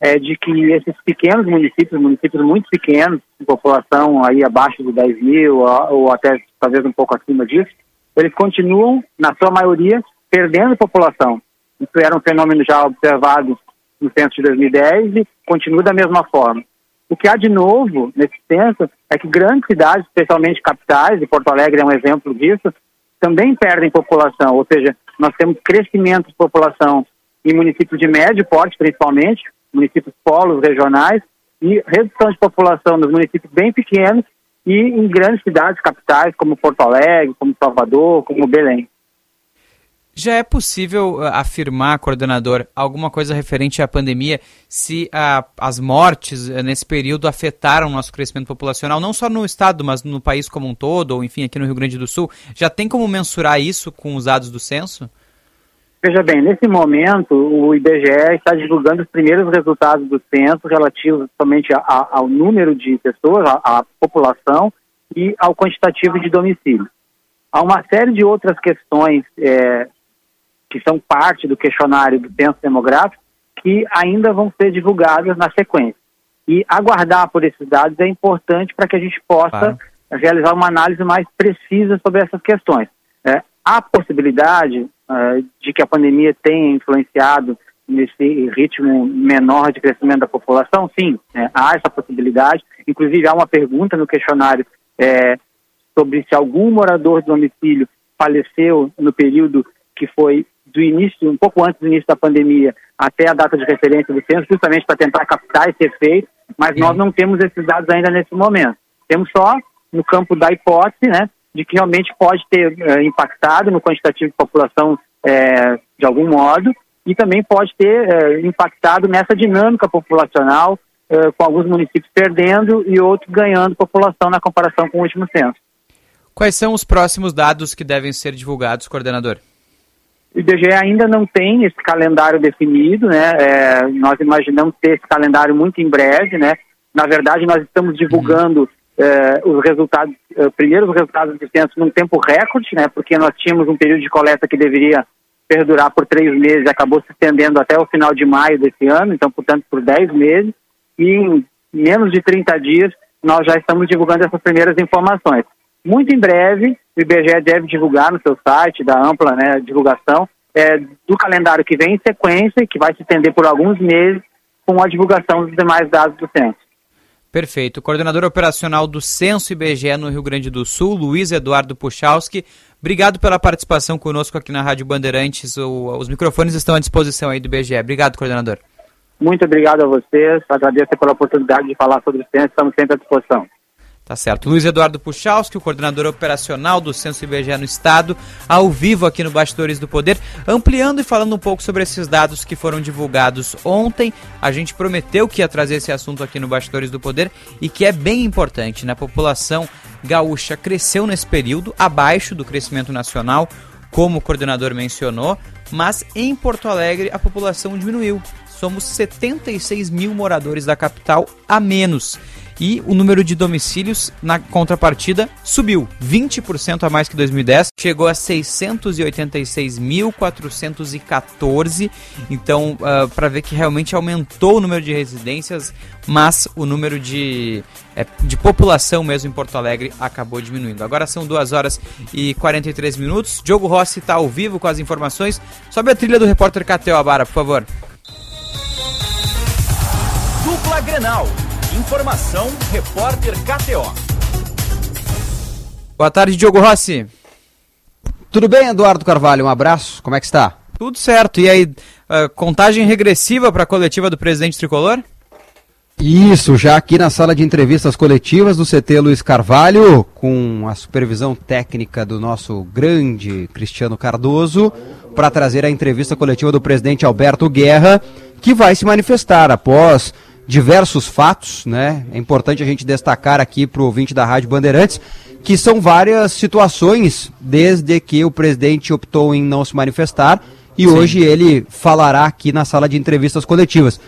é de que esses pequenos municípios, municípios muito pequenos, de população aí abaixo de 10 mil ou até talvez um pouco acima disso, eles continuam, na sua maioria, perdendo população. Isso era um fenômeno já observado no censo de 2010 e continua da mesma forma. O que há de novo nesse censo é que grandes cidades, especialmente capitais, e Porto Alegre é um exemplo disso, também perdem população, ou seja, nós temos crescimento de população em municípios de médio porte, principalmente, municípios polos regionais, e redução de população nos municípios bem pequenos e em grandes cidades capitais, como Porto Alegre, como Salvador, como Belém. Já é possível uh, afirmar, coordenador, alguma coisa referente à pandemia, se uh, as mortes uh, nesse período afetaram o nosso crescimento populacional, não só no estado, mas no país como um todo, ou enfim, aqui no Rio Grande do Sul? Já tem como mensurar isso com os dados do censo? Veja bem, nesse momento, o IBGE está divulgando os primeiros resultados do censo relativos somente a, a, ao número de pessoas, à população e ao quantitativo de domicílio. Há uma série de outras questões é, que são parte do questionário do censo demográfico, que ainda vão ser divulgadas na sequência. E aguardar por esses dados é importante para que a gente possa realizar uma análise mais precisa sobre essas questões. É, há possibilidade uh, de que a pandemia tenha influenciado nesse ritmo menor de crescimento da população? Sim, é, há essa possibilidade. Inclusive, há uma pergunta no questionário é, sobre se algum morador de domicílio faleceu no período que foi do início, um pouco antes do início da pandemia, até a data de referência do censo, justamente para tentar captar esse efeito, mas nós não temos esses dados ainda nesse momento. Temos só no campo da hipótese, né, de que realmente pode ter é, impactado no quantitativo de população é, de algum modo, e também pode ter é, impactado nessa dinâmica populacional, com alguns municípios perdendo e outros ganhando população na comparação com o último censo. Quais são os próximos dados que devem ser divulgados, coordenador? O IBGE ainda não tem esse calendário definido, né? É, nós imaginamos ter esse calendário muito em breve, né? Na verdade, nós estamos divulgando uhum. os resultados, é, primeiros resultados do censo num tempo recorde, né? Porque nós tínhamos um período de coleta que deveria perdurar por três meses, acabou se estendendo até o final de maio desse ano, então, portanto, por dez meses. E em menos de 30 dias, nós já estamos divulgando essas primeiras informações. Muito em breve, o IBGE deve divulgar no seu site, da ampla né, divulgação, é, do calendário que vem em sequência, que vai se estender por alguns meses, com a divulgação dos demais dados do censo. Perfeito. coordenador operacional do Censo IBGE no Rio Grande do Sul, Luiz Eduardo Puchalski. Obrigado pela participação conosco aqui na Rádio Bandeirantes. O, os microfones estão à disposição aí do IBGE. Obrigado, coordenador. Muito obrigado a vocês. Agradeço pela oportunidade de falar sobre o censo. Estamos sempre à disposição. Tá certo. Luiz Eduardo Puchalski, o coordenador operacional do Censo IBGE no Estado, ao vivo aqui no Bastidores do Poder, ampliando e falando um pouco sobre esses dados que foram divulgados ontem. A gente prometeu que ia trazer esse assunto aqui no Bastidores do Poder e que é bem importante. Né? A população gaúcha cresceu nesse período, abaixo do crescimento nacional, como o coordenador mencionou, mas em Porto Alegre a população diminuiu. Somos 76 mil moradores da capital a menos e o número de domicílios na contrapartida subiu 20% a mais que 2010, chegou a 686.414. Então, uh, ah, para ver que realmente aumentou o número de residências, mas o número de, é, de população mesmo em Porto Alegre acabou diminuindo. Agora são 2 horas e 43 minutos. Diogo Rossi está ao vivo com as informações. Sobe a trilha do repórter Cateu Abara, por favor. Dupla Grenal Informação, repórter KTO. Boa tarde, Diogo Rossi. Tudo bem, Eduardo Carvalho? Um abraço. Como é que está? Tudo certo. E aí, uh, contagem regressiva para a coletiva do presidente tricolor? Isso, já aqui na sala de entrevistas coletivas do CT Luiz Carvalho, com a supervisão técnica do nosso grande Cristiano Cardoso, para trazer a entrevista coletiva do presidente Alberto Guerra, que vai se manifestar após diversos fatos, né? É importante a gente destacar aqui para o ouvinte da Rádio Bandeirantes que são várias situações desde que o presidente optou em não se manifestar e Sim. hoje ele falará aqui na sala de entrevistas coletivas.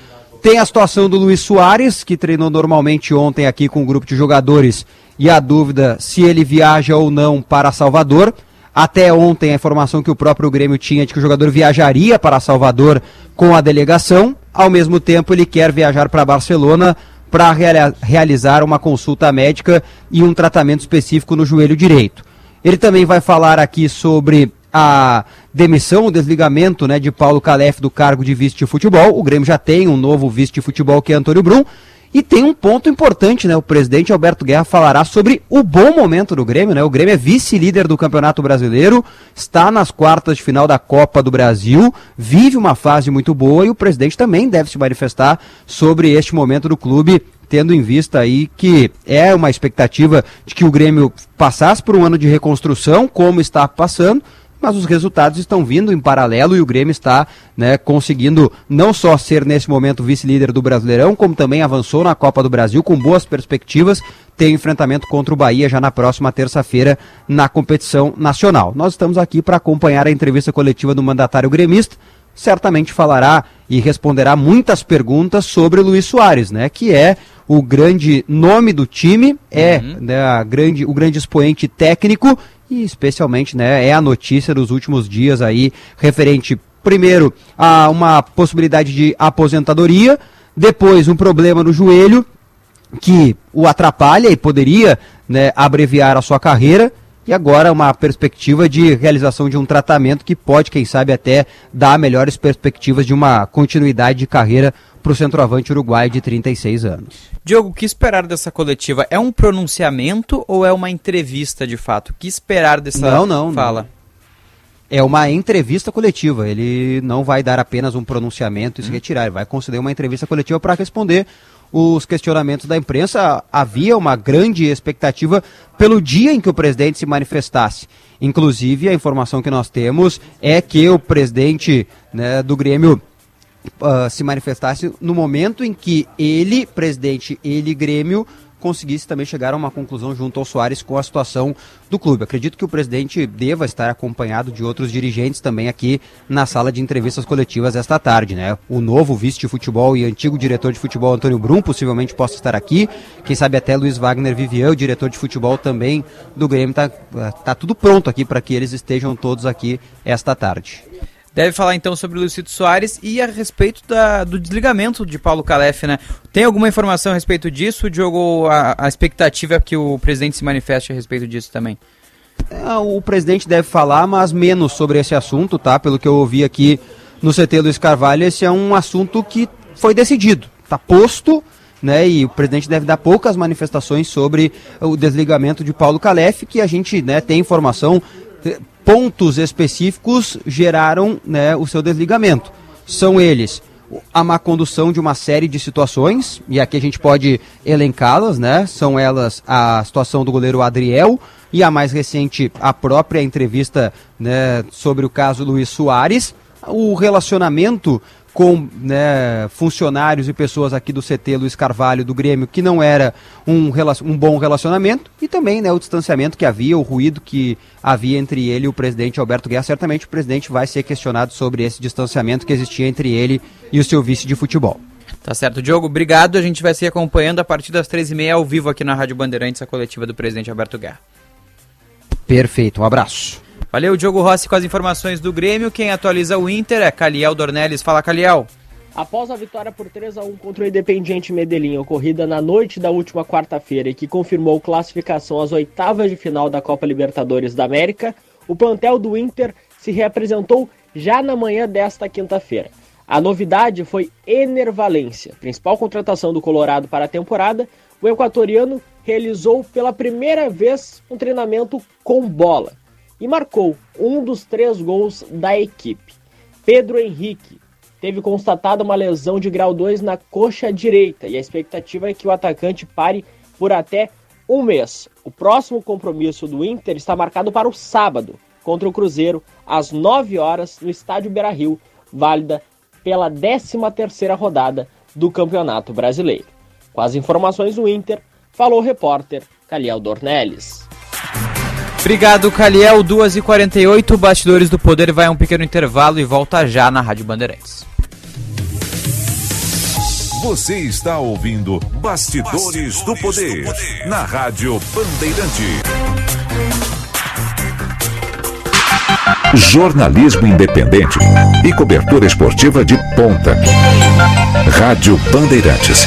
Tem a situação do Luiz Soares, que treinou normalmente ontem aqui com o um grupo de jogadores, e a dúvida se ele viaja ou não para Salvador. Até ontem, a informação que o próprio Grêmio tinha de que o jogador viajaria para Salvador com a delegação. Ao mesmo tempo, ele quer viajar para Barcelona para rea realizar uma consulta médica e um tratamento específico no joelho direito. Ele também vai falar aqui sobre a demissão, o desligamento né, de Paulo Calef do cargo de vice de futebol. O Grêmio já tem um novo vice de futebol que é Antônio Brum. E tem um ponto importante, né? O presidente Alberto Guerra falará sobre o bom momento do Grêmio, né? O Grêmio é vice-líder do Campeonato Brasileiro, está nas quartas de final da Copa do Brasil, vive uma fase muito boa e o presidente também deve se manifestar sobre este momento do clube tendo em vista aí que é uma expectativa de que o Grêmio passasse por um ano de reconstrução, como está passando, mas os resultados estão vindo em paralelo e o Grêmio está né, conseguindo não só ser nesse momento vice-líder do Brasileirão, como também avançou na Copa do Brasil com boas perspectivas. Tem enfrentamento contra o Bahia já na próxima terça-feira na competição nacional. Nós estamos aqui para acompanhar a entrevista coletiva do mandatário gremista. Certamente falará e responderá muitas perguntas sobre o Luiz Soares, né? Que é o grande nome do time, é uhum. né, a grande, o grande expoente técnico e especialmente né, é a notícia dos últimos dias aí referente primeiro a uma possibilidade de aposentadoria, depois um problema no joelho que o atrapalha e poderia né, abreviar a sua carreira e agora uma perspectiva de realização de um tratamento que pode, quem sabe, até dar melhores perspectivas de uma continuidade de carreira para o centroavante uruguaio de 36 anos. Diogo, o que esperar dessa coletiva? É um pronunciamento ou é uma entrevista de fato? O que esperar dessa não, não, fala? Não. É uma entrevista coletiva. Ele não vai dar apenas um pronunciamento e se hum. retirar. Ele vai conceder uma entrevista coletiva para responder os questionamentos da imprensa. Havia uma grande expectativa pelo dia em que o presidente se manifestasse. Inclusive, a informação que nós temos é que o presidente né, do Grêmio uh, se manifestasse no momento em que ele, presidente, ele, Grêmio, conseguisse também chegar a uma conclusão junto ao Soares com a situação do clube. Acredito que o presidente deva estar acompanhado de outros dirigentes também aqui na sala de entrevistas coletivas esta tarde, né? O novo vice de futebol e antigo diretor de futebol Antônio Brum possivelmente possa estar aqui. Quem sabe até Luiz Wagner Vivian, o diretor de futebol também do Grêmio, tá, tá tudo pronto aqui para que eles estejam todos aqui esta tarde. Deve falar então sobre o Lucito Soares e a respeito da, do desligamento de Paulo Calef, né? Tem alguma informação a respeito disso, Diogo? A, a expectativa é que o presidente se manifeste a respeito disso também? É, o presidente deve falar, mas menos sobre esse assunto, tá? Pelo que eu ouvi aqui no CT Luiz Carvalho, esse é um assunto que foi decidido, tá posto, né? E o presidente deve dar poucas manifestações sobre o desligamento de Paulo Calef, que a gente né, tem informação pontos específicos geraram né, o seu desligamento. São eles a má condução de uma série de situações, e aqui a gente pode elencá-las, né? São elas a situação do goleiro Adriel e a mais recente, a própria entrevista né, sobre o caso Luiz Soares, o relacionamento com né, funcionários e pessoas aqui do CT Luiz Carvalho do Grêmio que não era um, um bom relacionamento e também né, o distanciamento que havia, o ruído que havia entre ele e o presidente Alberto Guerra. Certamente o presidente vai ser questionado sobre esse distanciamento que existia entre ele e o seu vice de futebol. Tá certo, Diogo, obrigado. A gente vai se acompanhando a partir das três e meia ao vivo aqui na Rádio Bandeirantes, a coletiva do presidente Alberto Guerra. Perfeito, um abraço. Valeu, Diogo Rossi com as informações do Grêmio. Quem atualiza o Inter é Caliel Dornelles. Fala, Caliel. Após a vitória por 3 a 1 contra o Independiente Medellín, ocorrida na noite da última quarta-feira e que confirmou classificação às oitavas de final da Copa Libertadores da América, o plantel do Inter se reapresentou já na manhã desta quinta-feira. A novidade foi Ener Valência, principal contratação do Colorado para a temporada. O equatoriano realizou pela primeira vez um treinamento com bola e marcou um dos três gols da equipe. Pedro Henrique teve constatada uma lesão de grau 2 na coxa direita e a expectativa é que o atacante pare por até um mês. O próximo compromisso do Inter está marcado para o sábado, contra o Cruzeiro, às 9 horas, no estádio Beira-Rio, válida pela 13ª rodada do Campeonato Brasileiro. Com as informações do Inter, falou o repórter Caliel Dornelles. Obrigado, Caliel. 2h48, Bastidores do Poder vai a um pequeno intervalo e volta já na Rádio Bandeirantes. Você está ouvindo Bastidores, Bastidores do, poder, do, poder, na Rádio Bandeirante. Jornalismo independente e cobertura esportiva de ponta. Rádio Bandeirantes.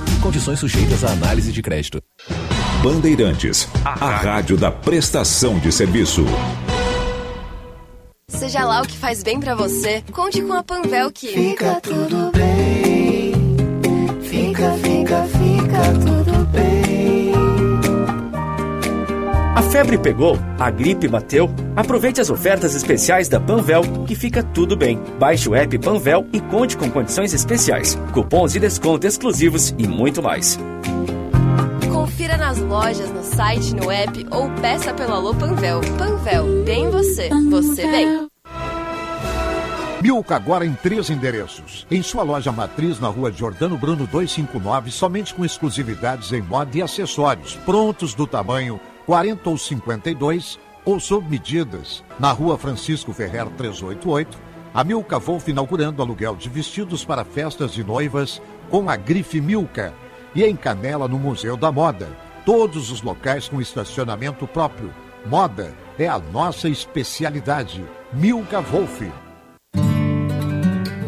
Condições sujeitas à análise de crédito. Bandeirantes, a rádio da prestação de serviço. Seja lá o que faz bem pra você, conte com a Panvel que Fica tudo bem. Fica, fica, fica tudo A febre pegou? A gripe bateu? Aproveite as ofertas especiais da Panvel, que fica tudo bem. Baixe o app Panvel e conte com condições especiais, cupons de desconto exclusivos e muito mais. Confira nas lojas, no site, no app ou peça pelo Alô Panvel. Panvel, bem você, você bem. Milka agora em três endereços. Em sua loja matriz na rua Jordano Bruno 259, somente com exclusividades em moda e acessórios, prontos do tamanho 40 ou 52 ou sob medidas. Na rua Francisco Ferrer 388, a Milka Wolf inaugurando aluguel de vestidos para festas de noivas com a grife Milka. E em Canela, no Museu da Moda. Todos os locais com estacionamento próprio. Moda é a nossa especialidade. Milka Wolf.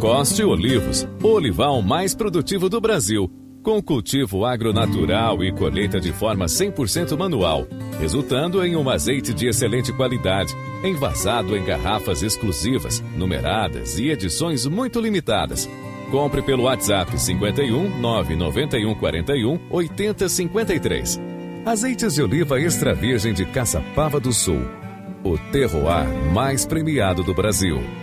Coste Olivos, o olival mais produtivo do Brasil, com cultivo agronatural e colheita de forma 100% manual, resultando em um azeite de excelente qualidade, envasado em garrafas exclusivas, numeradas e edições muito limitadas. Compre pelo WhatsApp 51 991 41 80 53. Azeites de oliva extra virgem de Caçapava do Sul. O terroir mais premiado do Brasil.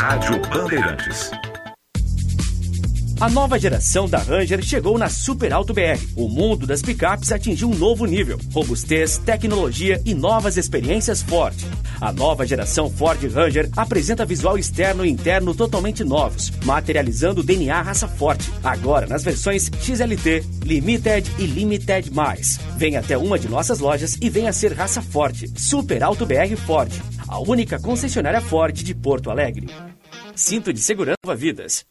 Rádio Bandeirantes. A nova geração da Ranger chegou na Super Alto BR. O mundo das picapes atingiu um novo nível. Robustez, tecnologia e novas experiências Ford. A nova geração Ford Ranger apresenta visual externo e interno totalmente novos, materializando o DNA raça forte. Agora nas versões XLT, Limited e Limited. Venha até uma de nossas lojas e venha ser raça forte. Super Alto BR Ford. A única concessionária Ford de Porto Alegre. Cinto de segurança vidas.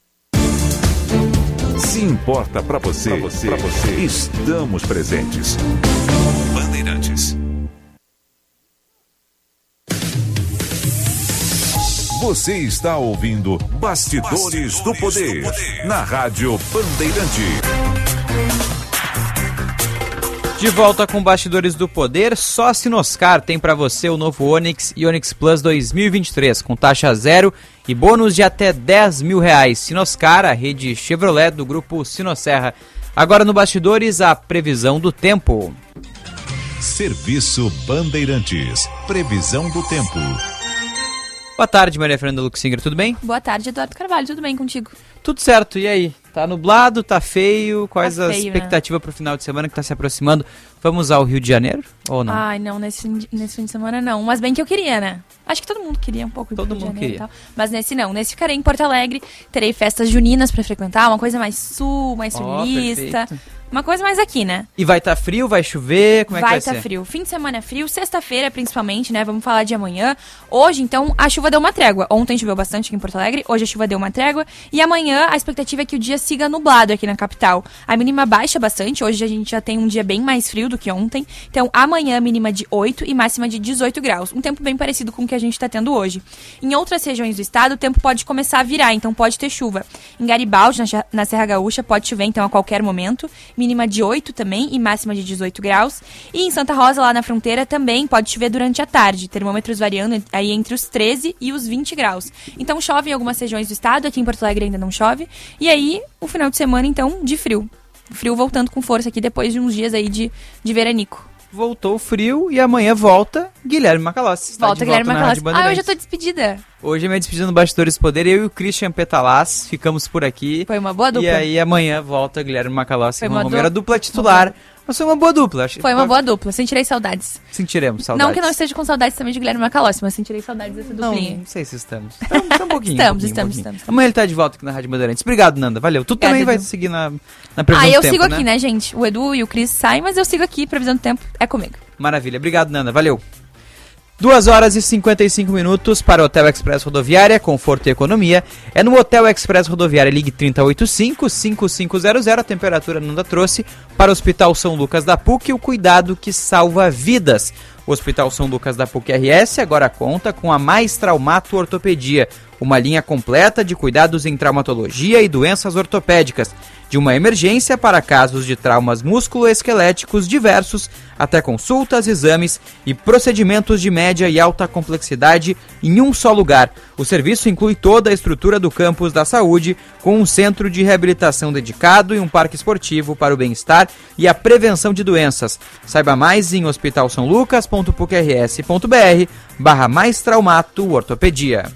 Se importa para você, pra você, pra você, estamos presentes. Bandeirantes. Você está ouvindo Bastidores, Bastidores do, poder, do Poder na Rádio Bandeirante. De volta com Bastidores do Poder, só a Sinoscar tem para você o novo Onix e Onix Plus 2023, com taxa zero e bônus de até 10 mil reais. Sinoscar, a rede Chevrolet do grupo Sinosserra. Agora no Bastidores, a previsão do tempo. Serviço Bandeirantes. Previsão do tempo. Boa tarde, Maria Fernanda Luxinger, tudo bem? Boa tarde, Eduardo Carvalho, tudo bem contigo? Tudo certo, e aí? Tá nublado, tá feio? Quais Tá as feio, expectativas pro final de semana que tá se aproximando? Vamos ao Rio de Janeiro ou não? Ai, não, nesse, fim de- nesse fim de semana não. Mas bem que eu queria, né? Acho que todo mundo queria um pouco ir Todo pro Rio de mundo Janeiro e queria. tal. Mas nesse não. Nesse ficarei em Porto Alegre. Terei festas juninas pra frequentar, uma coisa mais sul, mais sulista. perfeito. Uma coisa mais aqui, né? E vai estar frio, vai chover, como é vai que vai estar ser? frio. Fim de semana é frio, sexta-feira principalmente, né? Vamos falar de amanhã. Hoje, então, a chuva deu uma trégua. Ontem choveu bastante aqui em Porto Alegre, hoje a chuva deu uma trégua. E amanhã a expectativa é que o dia siga nublado aqui na capital. A mínima baixa bastante, hoje a gente já tem um dia bem mais frio do que ontem. Então, amanhã mínima de 8 e máxima de 18 graus. Um tempo bem parecido com o que a gente está tendo hoje. Em outras regiões do estado, o tempo pode começar a virar, então pode ter chuva. Em Garibaldi, na Serra Gaúcha, pode chover então a qualquer momento. Mínima de 8 também e máxima de 18 graus. E em Santa Rosa, lá na fronteira, também pode chover durante a tarde. Termômetros variando aí entre os 13 e os 20 graus. Então chove em algumas regiões do estado, aqui em Porto Alegre ainda não chove. E aí, o final de semana, então, de frio. Frio voltando com força aqui depois de uns dias aí de, de veranico. Voltou o frio e amanhã volta Guilherme Macalossi. Volta, Guilherme Macalossi. Ah, eu já tô despedida. Hoje é minha despedida no Bastidores do Poder. Eu e o Christian Petalaz ficamos por aqui. Foi uma boa dupla. E aí amanhã volta Guilherme Macalossi Foi e uma Juan Romero, a dupla titular. Mas foi uma boa dupla. Acho que Foi uma boa dupla, sentirei saudades. Sentiremos saudades. Não que eu não esteja com saudades também de Guilherme Macalossi, mas sentirei saudades dessa Não, duplinha. não sei se estamos. Estamos, um pouquinho. Estamos, um pouquinho, estamos, um estamos. Amanhã ele tá de volta aqui na Rádio Bandeirantes. Obrigado, Nanda. Valeu. Tu Obrigada, também vai Edu. seguir na, na previsão Ah, eu do tempo, sigo aqui, né, gente? O Edu e o Cris saem, mas eu sigo aqui, previsão do tempo é comigo. Maravilha. Obrigado, Nanda. Valeu. 2 horas e 55 minutos para o Hotel Express Rodoviária, conforto e economia. É no Hotel Express Rodoviária, ligue 3085-5500. A temperatura Nanda trouxe para o Hospital São Lucas da PUC o cuidado que salva vidas. O Hospital São Lucas da PUC RS agora conta com a Mais Traumato Ortopedia, uma linha completa de cuidados em traumatologia e doenças ortopédicas, de uma emergência para casos de traumas musculoesqueléticos diversos, até consultas, exames e procedimentos de média e alta complexidade em um só lugar. O serviço inclui toda a estrutura do campus da saúde, com um centro de reabilitação dedicado e um parque esportivo para o bem-estar e a prevenção de doenças. Saiba mais em hospitalsaulucas.pucrs.br barra mais traumato ortopedia.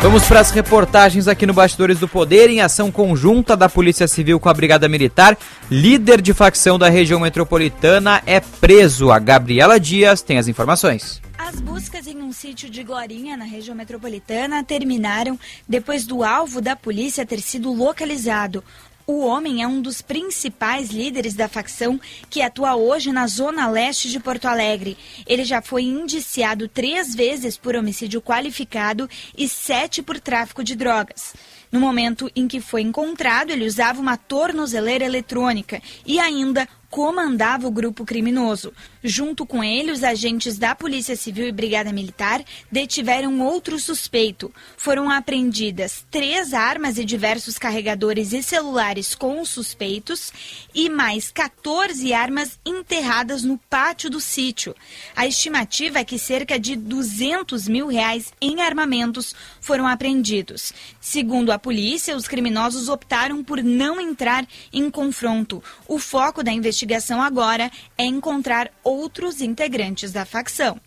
Vamos para as reportagens aqui no Bastidores do Poder, em ação conjunta da Polícia Civil com a Brigada Militar. Líder de facção da região metropolitana é preso. A Gabriela Dias tem as informações. As buscas em um sítio de Glorinha, na região metropolitana, terminaram depois do alvo da polícia ter sido localizado. O homem é um dos principais líderes da facção que atua hoje na zona leste de Porto Alegre. Ele já foi indiciado três vezes por homicídio qualificado e sete por tráfico de drogas. No momento em que foi encontrado, ele usava uma tornozeleira eletrônica e ainda comandava o grupo criminoso. Junto com ele, os agentes da Polícia Civil e Brigada Militar detiveram outro suspeito. Foram apreendidas três armas e diversos carregadores e celulares com os suspeitos e mais 14 armas enterradas no pátio do sítio. A estimativa é que cerca de 200 mil reais em armamentos foram apreendidos. Segundo a polícia, os criminosos optaram por não entrar em confronto. O foco da investigação agora é encontrar outros integrantes da facção.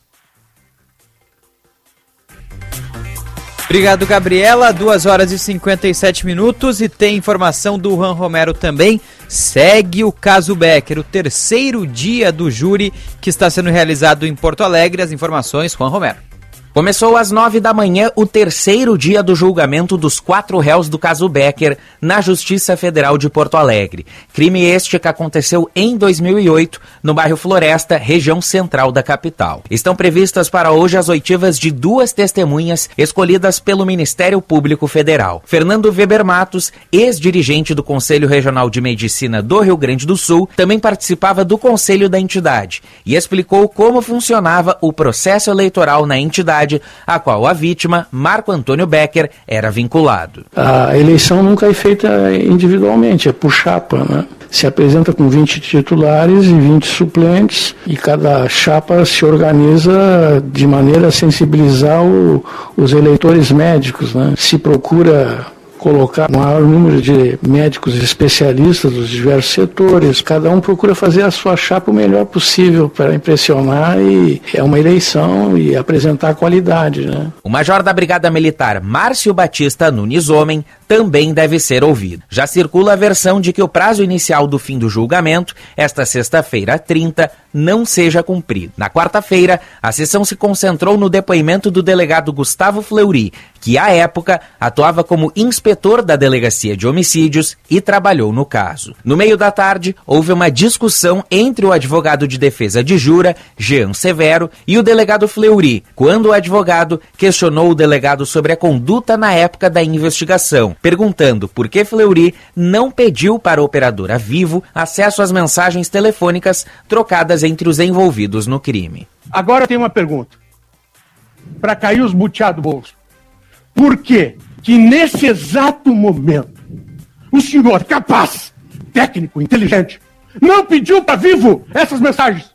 Obrigado, Gabriela. 2 horas e 57 minutos e tem informação do Juan Romero também. Segue o caso Becker, o terceiro dia do júri que está sendo realizado em Porto Alegre. As informações, Juan Romero. Começou às nove da manhã o terceiro dia do julgamento dos quatro réus do caso Becker na Justiça Federal de Porto Alegre. Crime este que aconteceu em 2008 no bairro Floresta, região central da capital. Estão previstas para hoje as oitivas de duas testemunhas escolhidas pelo Ministério Público Federal. Fernando Weber Matos, ex-dirigente do Conselho Regional de Medicina do Rio Grande do Sul, também participava do conselho da entidade e explicou como funcionava o processo eleitoral na entidade a qual a vítima, Marco Antônio Becker, era vinculado. A eleição nunca é feita individualmente, é por chapa, né? Se apresenta com 20 titulares e 20 suplentes e cada chapa se organiza de maneira a sensibilizar o, os eleitores médicos, né? Se procura colocar o maior número de médicos especialistas dos diversos setores. Cada um procura fazer a sua chapa o melhor possível para impressionar e é uma eleição e apresentar qualidade, né? O major da Brigada Militar, Márcio Batista Nunes Homem, também deve ser ouvido. Já circula a versão de que o prazo inicial do fim do julgamento, esta sexta-feira 30, não seja cumprido. Na quarta-feira, a sessão se concentrou no depoimento do delegado Gustavo Fleury, que à época atuava como inspetor da Delegacia de Homicídios e trabalhou no caso. No meio da tarde, houve uma discussão entre o advogado de defesa de Jura, Jean Severo, e o delegado Fleury, quando o advogado questionou o delegado sobre a conduta na época da investigação, perguntando por que Fleury não pediu para a operadora Vivo acesso às mensagens telefônicas trocadas entre os envolvidos no crime. Agora eu tenho uma pergunta. Para cair os buteados do bolso. Por que que nesse exato momento o senhor capaz, técnico, inteligente, não pediu para Vivo essas mensagens?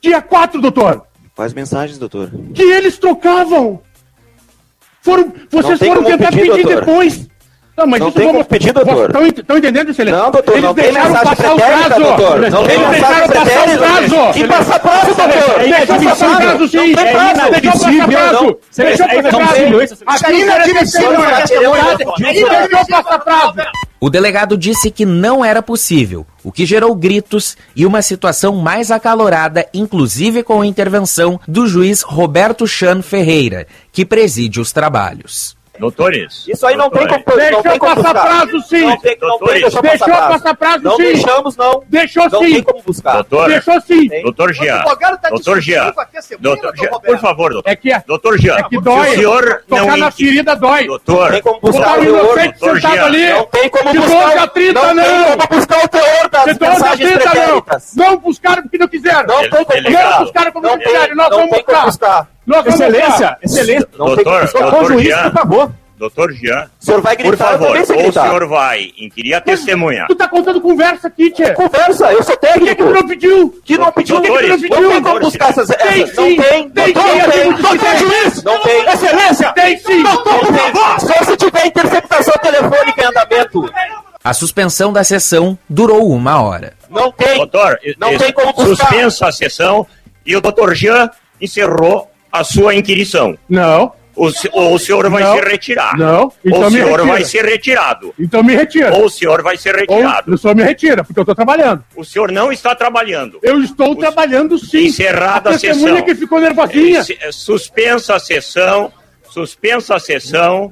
Dia 4, doutor. Quais mensagens, doutor? Que eles trocavam. Foram, vocês tem foram tentar pedir, pedir depois. Não, mas Não isso tem vamos- como pedir, doutor. Estão entendendo, excelência? Não, doutor, Eles não tem deixaram mensagem passar o pretérita, prazo. doutor. Eles Não tem deixaram mensagem passar o pretérita. prazo. Que passa prazo, doutor. É inadmissível. Deixou passar prazo, sim. Não tem prazo. Deixou passar inadmissível. prazo. Não. Deixou passar prazo. isso. Aqui É inadmissível. é Deixou passar prazo. O delegado disse que não era possível, o que gerou gritos e uma situação mais acalorada, inclusive com a intervenção do juiz Roberto Chan Ferreira, que preside os trabalhos. Doutores. Isso aí não tem como não Deixou tem como passar buscar. prazo, sim. Não tem, não tem, Doutores. deixou, Deixou passar prazo. passar prazo, não sim. deixamos, não. Deixou não sim. tem como buscar. Doutor. Deixou sim. Doutor Jean. advogado tá Doutor Jean. testemunha, Doutor doutor Jean. Por favor, doutor. É que, é Doutor Jean. que dói. Se o senhor Tocar não na ferida dói. Doutor. Tem como buscar Botar o teor, inocente doutor sentado Jean. ali. Não tem como De buscar. dois a 30, não, não. tem como buscar o teor das De 12 a mensagens 30 não. Não buscaram porque não quiseram. Não tem como Delegado. Não buscaram como não, Não quiseram. Nós não vamos tem como buscar. Vamos Excelência, excelência. Não tem Doutor, buscar. doutor Com o juiz, Jean. por favor. Doutor Jean. O senhor vai Por gritar, eu favor, sei ou o senhor vai inquirir a testemunha. Tu tá contando conversa aqui, tchê. Conversa, eu sou Por que, que técnico. tu não pediu? Que não pediu, Por que, que tu não pediu? Não tem como buscar essas. Tem essas- não sim. tem. Tem Doutor, sim, não tem. Doutor 16. juiz, não tem. Excelência, tem sim. Doutor, por favor. Só se tiver interceptação telefônica em andamento. A suspensão da sessão durou uma hora. Não tem. Doutor, Não tem como buscar. suspensa a sessão e o doutor Jean encerrou a sua inquirição. Não, O, ou o senhor vai Não. se retirar. Não. Então ou o senhor retira. vai ser retirado. então me retira. Ou o senhor vai ser Ou retirado. o senhor me retira, porque eu tô trabalhando. O senhor não está trabalhando. Eu estou trabalhando sim. Encerrada a a sessão. que ficou nervosinha. Eh, Suspensa a sessão. Suspensa a sessão.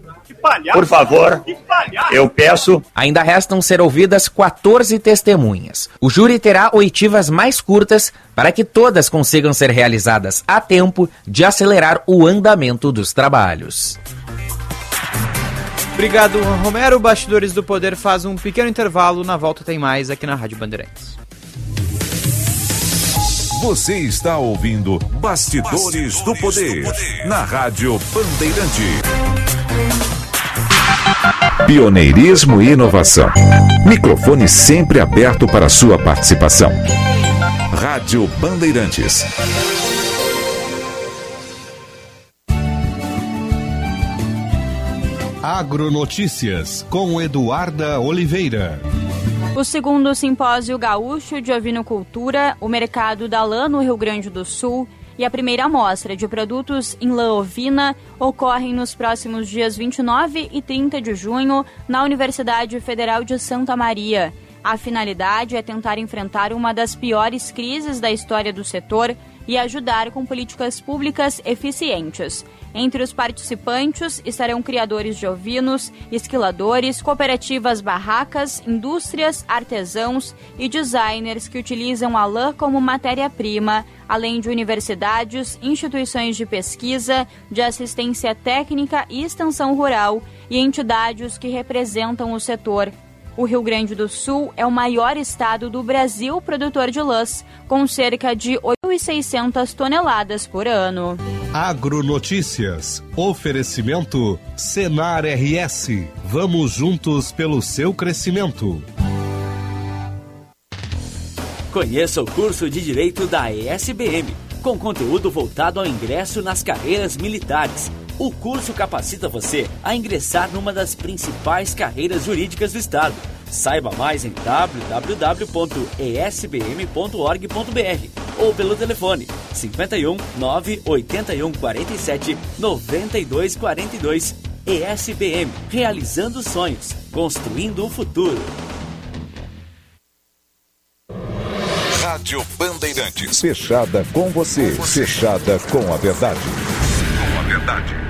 Por favor, eu peço. Ainda restam ser ouvidas 14 testemunhas. O júri terá oitivas mais curtas para que todas consigam ser realizadas a tempo de acelerar o andamento dos trabalhos. Obrigado, Romero. Bastidores do Poder faz um pequeno intervalo. Na volta tem mais aqui na Rádio Bandeirantes. Você está ouvindo Bastidores, do, poder, na Rádio Bandeirante. Pioneirismo e inovação. Microfone sempre aberto para sua participação. Rádio Bandeirantes. Agronotícias com Eduarda Oliveira. O segundo simpósio gaúcho de ovinocultura, o mercado da lã no Rio Grande do Sul e a primeira amostra de produtos em lã ovina ocorrem nos próximos dias 29 e 30 de junho na Universidade Federal de Santa Maria. A finalidade é tentar enfrentar uma das piores crises da história do setor e ajudar com políticas públicas eficientes. Entre os participantes estarão criadores de ovinos, esquiladores, cooperativas barracas, indústrias, artesãos e designers que utilizam a lã como matéria-prima, além de universidades, instituições de pesquisa, de assistência técnica e extensão rural e entidades que representam o setor. O Rio Grande do Sul é o maior estado do Brasil produtor de lãs, com cerca de 8.600 toneladas por ano. Agronotícias. Oferecimento Senar RS. Vamos juntos pelo seu crescimento. Conheça o curso de Direito da ESBM, com conteúdo voltado ao ingresso nas carreiras militares. O curso capacita você a ingressar numa das principais carreiras jurídicas do Estado. Saiba mais em www.esbm.org.br ou pelo telefone 51 981 47 92 42. ESBM, realizando sonhos, construindo o futuro. Rádio Bandeirantes. Fechada com você. Fechada com a verdade. Com a verdade.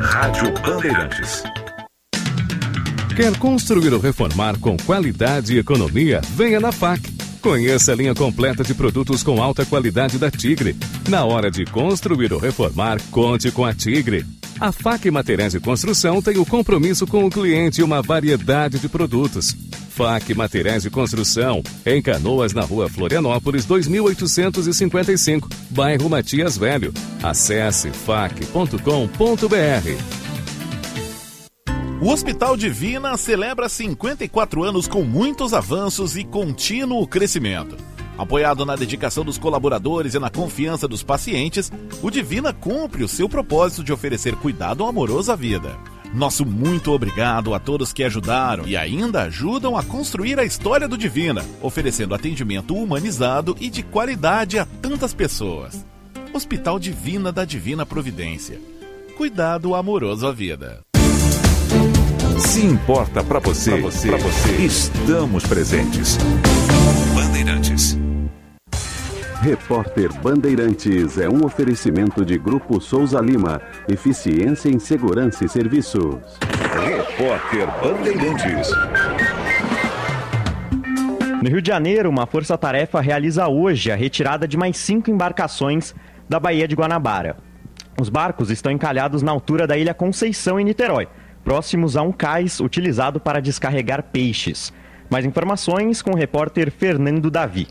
Rádio Bandeirantes. Quer construir ou reformar com qualidade e economia? Venha na FAC. Conheça a linha completa de produtos com alta qualidade da Tigre. Na hora de construir ou reformar, conte com a Tigre. A FAC Materiais de Construção tem o compromisso com o cliente e uma variedade de produtos. FAC Materiais de Construção, em Canoas, na rua Florianópolis, 2855, bairro Matias Velho. Acesse fac.com.br. O Hospital Divina celebra 54 anos com muitos avanços e contínuo crescimento. Apoiado na dedicação dos colaboradores e na confiança dos pacientes, o Divina cumpre o seu propósito de oferecer cuidado amoroso à vida. Nosso muito obrigado a todos que ajudaram e ainda ajudam a construir a história do Divina, oferecendo atendimento humanizado e de qualidade a tantas pessoas. Hospital Divina da Divina Providência. Cuidado amoroso à vida. Se importa para você, pra você, pra você, estamos presentes. Repórter Bandeirantes é um oferecimento de Grupo Souza Lima. Eficiência em Segurança e Serviços. Repórter Bandeirantes. No Rio de Janeiro, uma força-tarefa realiza hoje a retirada de mais cinco embarcações da Baía de Guanabara. Os barcos estão encalhados na altura da Ilha Conceição, em Niterói, próximos a um cais utilizado para descarregar peixes. Mais informações com o repórter Fernando Davi.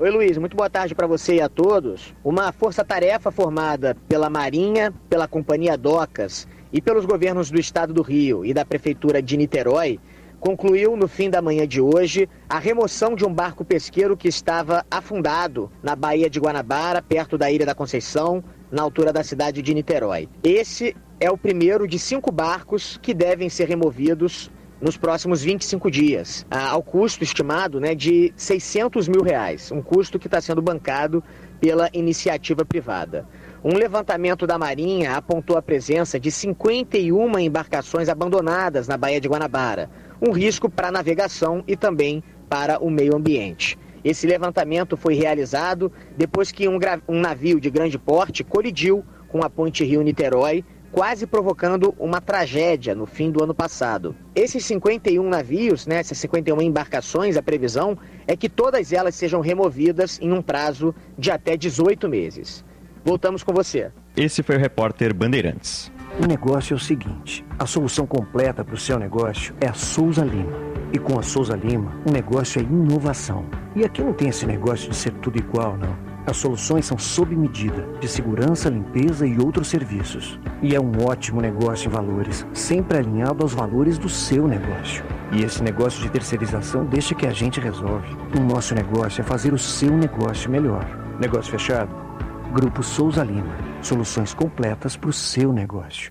Oi, Luiz, muito boa tarde para você e a todos. Uma força-tarefa formada pela Marinha, pela Companhia Docas e pelos governos do Estado do Rio e da Prefeitura de Niterói concluiu no fim da manhã de hoje a remoção de um barco pesqueiro que estava afundado na Baía de Guanabara, perto da Ilha da Conceição, na altura da cidade de Niterói. Esse é o primeiro de cinco barcos que devem ser removidos nos próximos 25 dias, ao custo estimado né, de 600 mil reais, um custo que está sendo bancado pela iniciativa privada. Um levantamento da Marinha apontou a presença de 51 embarcações abandonadas na Baía de Guanabara, um risco para a navegação e também para o meio ambiente. Esse levantamento foi realizado depois que um, um navio de grande porte colidiu com a ponte Rio-Niterói quase provocando uma tragédia no fim do ano passado. Esses 51 navios, né, essas 51 embarcações, a previsão é que todas elas sejam removidas em um prazo de até 18 meses. Voltamos com você. Esse foi o repórter Bandeirantes. O negócio é o seguinte: a solução completa para o seu negócio é a Souza Lima. E com a Souza Lima, o negócio é inovação. E aqui não tem esse negócio de ser tudo igual, não. As soluções são sob medida, de segurança, limpeza e outros serviços. E é um ótimo negócio em valores, sempre alinhado aos valores do seu negócio. E esse negócio de terceirização deixa que a gente resolve. O nosso negócio é fazer o seu negócio melhor. Negócio fechado? Grupo Souza Lima. Soluções completas para o seu negócio.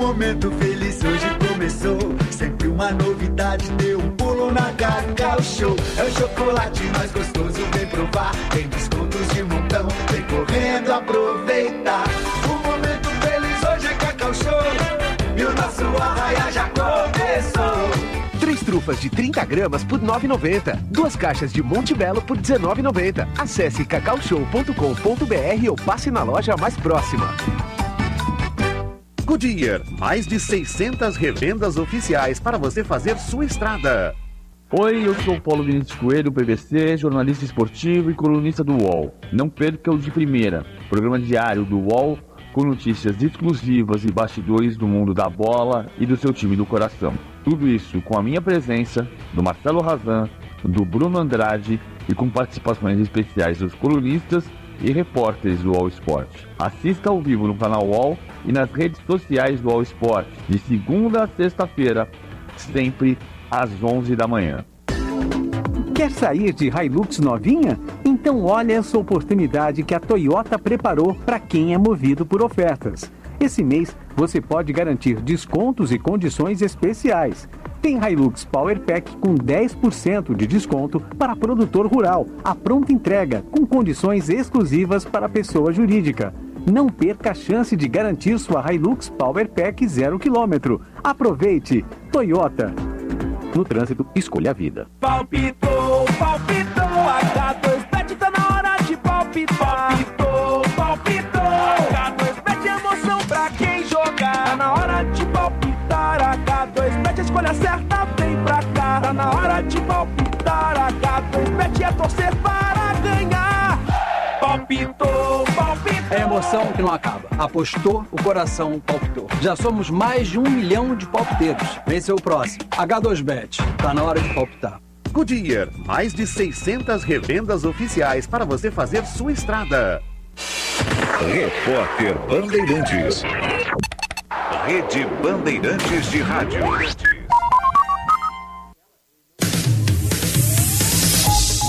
Momento feliz hoje começou. Sempre uma novidade, deu um pulo na Cacau Show. É o chocolate mais gostoso, vem provar. Tem descontos de montão, vem correndo aproveitar. O momento feliz hoje é Cacau Show. E o nosso arraia já começou. Três trufas de 30 gramas por 9,90. Duas caixas de Monte Belo por 19,90. Acesse cacaushow.com.br ou passe na loja mais próxima. Goodyear, mais de 600 revendas oficiais para você fazer sua estrada. Oi, eu sou o Paulo Vinícius Coelho, PVC, jornalista esportivo e colunista do UOL. Não perca o de primeira, programa diário do UOL com notícias exclusivas e bastidores do mundo da bola e do seu time do coração. Tudo isso com a minha presença, do Marcelo Razan, do Bruno Andrade e com participações especiais dos colunistas e repórteres do All Sport. Assista ao vivo no canal All e nas redes sociais do All Sport, de segunda a sexta-feira, sempre às 11 da manhã. Quer sair de Hilux novinha? Então olha essa oportunidade que a Toyota preparou para quem é movido por ofertas. Esse mês você pode garantir descontos e condições especiais. Tem Hilux Power Pack com 10% de desconto para produtor rural, a pronta entrega, com condições exclusivas para pessoa jurídica. Não perca a chance de garantir sua Hilux Power Pack 0 km. Aproveite! Toyota. No trânsito, escolha a vida. Palpitou, palpitou, H2Bet tá na hora de palpitar. Torcer para ganhar. Palpitou, palpitou. É emoção que não acaba. Apostou, o coração palpitou. Já somos mais de um milhão de palpiteiros. Vem é o próximo. H2Bet. Tá na hora de palpitar. Goodyear, mais de 600 revendas oficiais para você fazer sua estrada. Repórter Bandeirantes. Rede Bandeirantes de Rádio.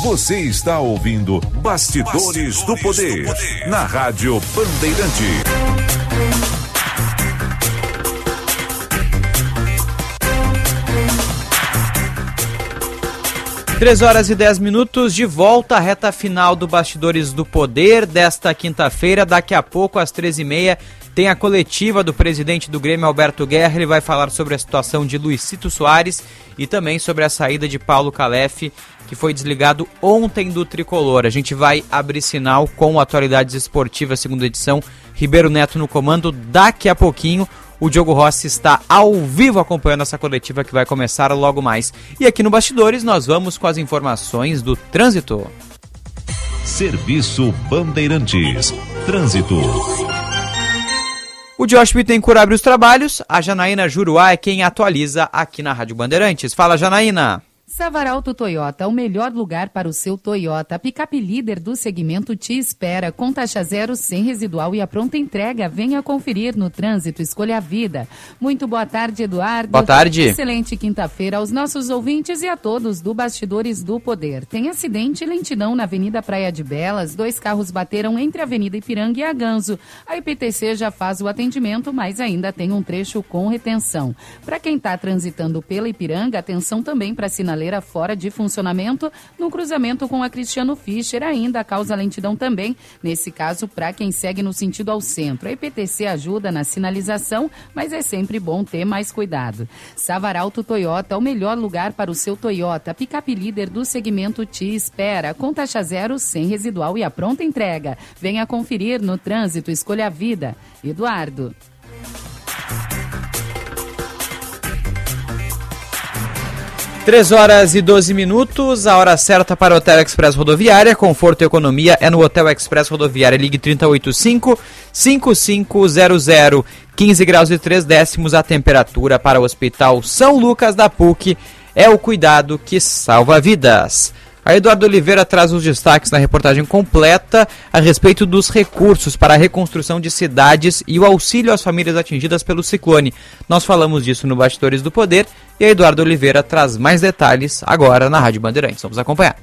Você está ouvindo Bastidores, Bastidores do, poder, do Poder na Rádio Bandeirante. Três horas e dez minutos de volta à reta final do Bastidores do Poder desta quinta-feira. Daqui a pouco, às três e meia, tem a coletiva do presidente do Grêmio, Alberto Guerra. Ele vai falar sobre a situação de Luizito Soares e também sobre a saída de Paulo Calef, que foi desligado ontem do tricolor. A gente vai abrir sinal com Atualidades Esportivas, segunda edição. Ribeiro Neto no comando. Daqui a pouquinho, o Diogo Rossi está ao vivo acompanhando essa coletiva que vai começar logo mais. E aqui no Bastidores, nós vamos com as informações do trânsito. Serviço Bandeirantes. Trânsito. O Josh Bittencourt abre os trabalhos, a Janaína Juruá é quem atualiza aqui na Rádio Bandeirantes. Fala, Janaína! Savaralto Toyota, o melhor lugar para o seu Toyota. picape líder do segmento te espera, com taxa zero, sem residual e a pronta entrega. Venha conferir no trânsito, escolha a vida. Muito boa tarde, Eduardo. Boa tarde. Excelente quinta-feira aos nossos ouvintes e a todos do Bastidores do Poder. Tem acidente e lentidão na Avenida Praia de Belas. Dois carros bateram entre a Avenida Ipiranga e a Ganso. A IPTC já faz o atendimento, mas ainda tem um trecho com retenção. Para quem está transitando pela Ipiranga, atenção também para sinalizar sinaleira fora de funcionamento no cruzamento com a Cristiano Fischer, ainda causa lentidão também, nesse caso, para quem segue no sentido ao centro. A IPTC ajuda na sinalização, mas é sempre bom ter mais cuidado. Savaralto Toyota, o melhor lugar para o seu Toyota. Picape líder do segmento te espera, com taxa zero, sem residual e a pronta entrega. Venha conferir no trânsito, escolha a vida. Eduardo. 3 horas e 12 minutos, a hora certa para o Hotel Express Rodoviária. Conforto e economia é no Hotel Express Rodoviária. Ligue 385 5500 15 graus e 3 décimos a temperatura para o Hospital São Lucas da PUC. É o cuidado que salva vidas. A Eduardo Oliveira traz os destaques na reportagem completa a respeito dos recursos para a reconstrução de cidades e o auxílio às famílias atingidas pelo ciclone. Nós falamos disso no Bastidores do Poder e a Eduardo Oliveira traz mais detalhes agora na Rádio Bandeirantes. Vamos acompanhar.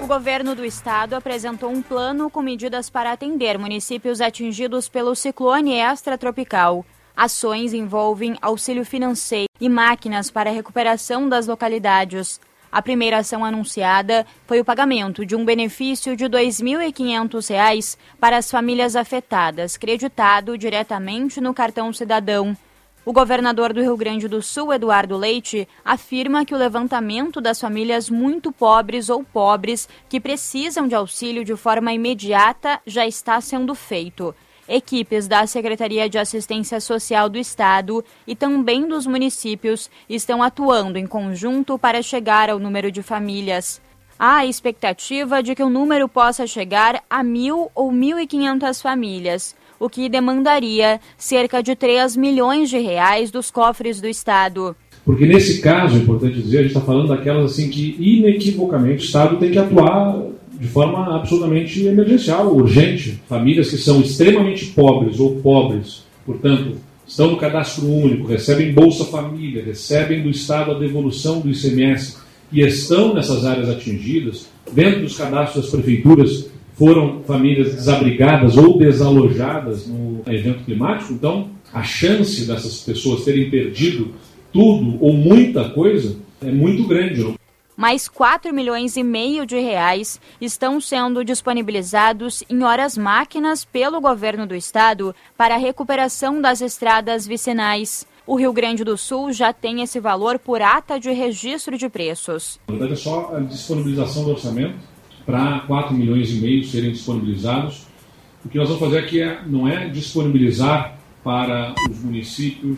O governo do estado apresentou um plano com medidas para atender municípios atingidos pelo ciclone extratropical. Ações envolvem auxílio financeiro e máquinas para a recuperação das localidades. A primeira ação anunciada foi o pagamento de um benefício de R$ 2.500 para as famílias afetadas, creditado diretamente no cartão cidadão. O governador do Rio Grande do Sul, Eduardo Leite, afirma que o levantamento das famílias muito pobres ou pobres que precisam de auxílio de forma imediata já está sendo feito. Equipes da Secretaria de Assistência Social do Estado e também dos municípios estão atuando em conjunto para chegar ao número de famílias. Há a expectativa de que o número possa chegar a mil ou 1.500 famílias, o que demandaria cerca de 3 milhões de reais dos cofres do Estado. Porque nesse caso, é importante dizer, a gente está falando daquelas assim que inequivocamente o Estado tem que atuar de forma absolutamente emergencial, urgente. Famílias que são extremamente pobres ou pobres, portanto, estão no cadastro único, recebem Bolsa Família, recebem do Estado a devolução do ICMS e estão nessas áreas atingidas, dentro dos cadastros das prefeituras, foram famílias desabrigadas ou desalojadas no evento climático, então a chance dessas pessoas terem perdido tudo ou muita coisa é muito grande. Mais 4 milhões e meio de reais estão sendo disponibilizados em horas máquinas pelo governo do estado para a recuperação das estradas vicinais. O Rio Grande do Sul já tem esse valor por ata de registro de preços. Na verdade, é só a disponibilização do orçamento para 4 milhões e meio serem disponibilizados. O que nós vamos fazer aqui é, não é disponibilizar para os municípios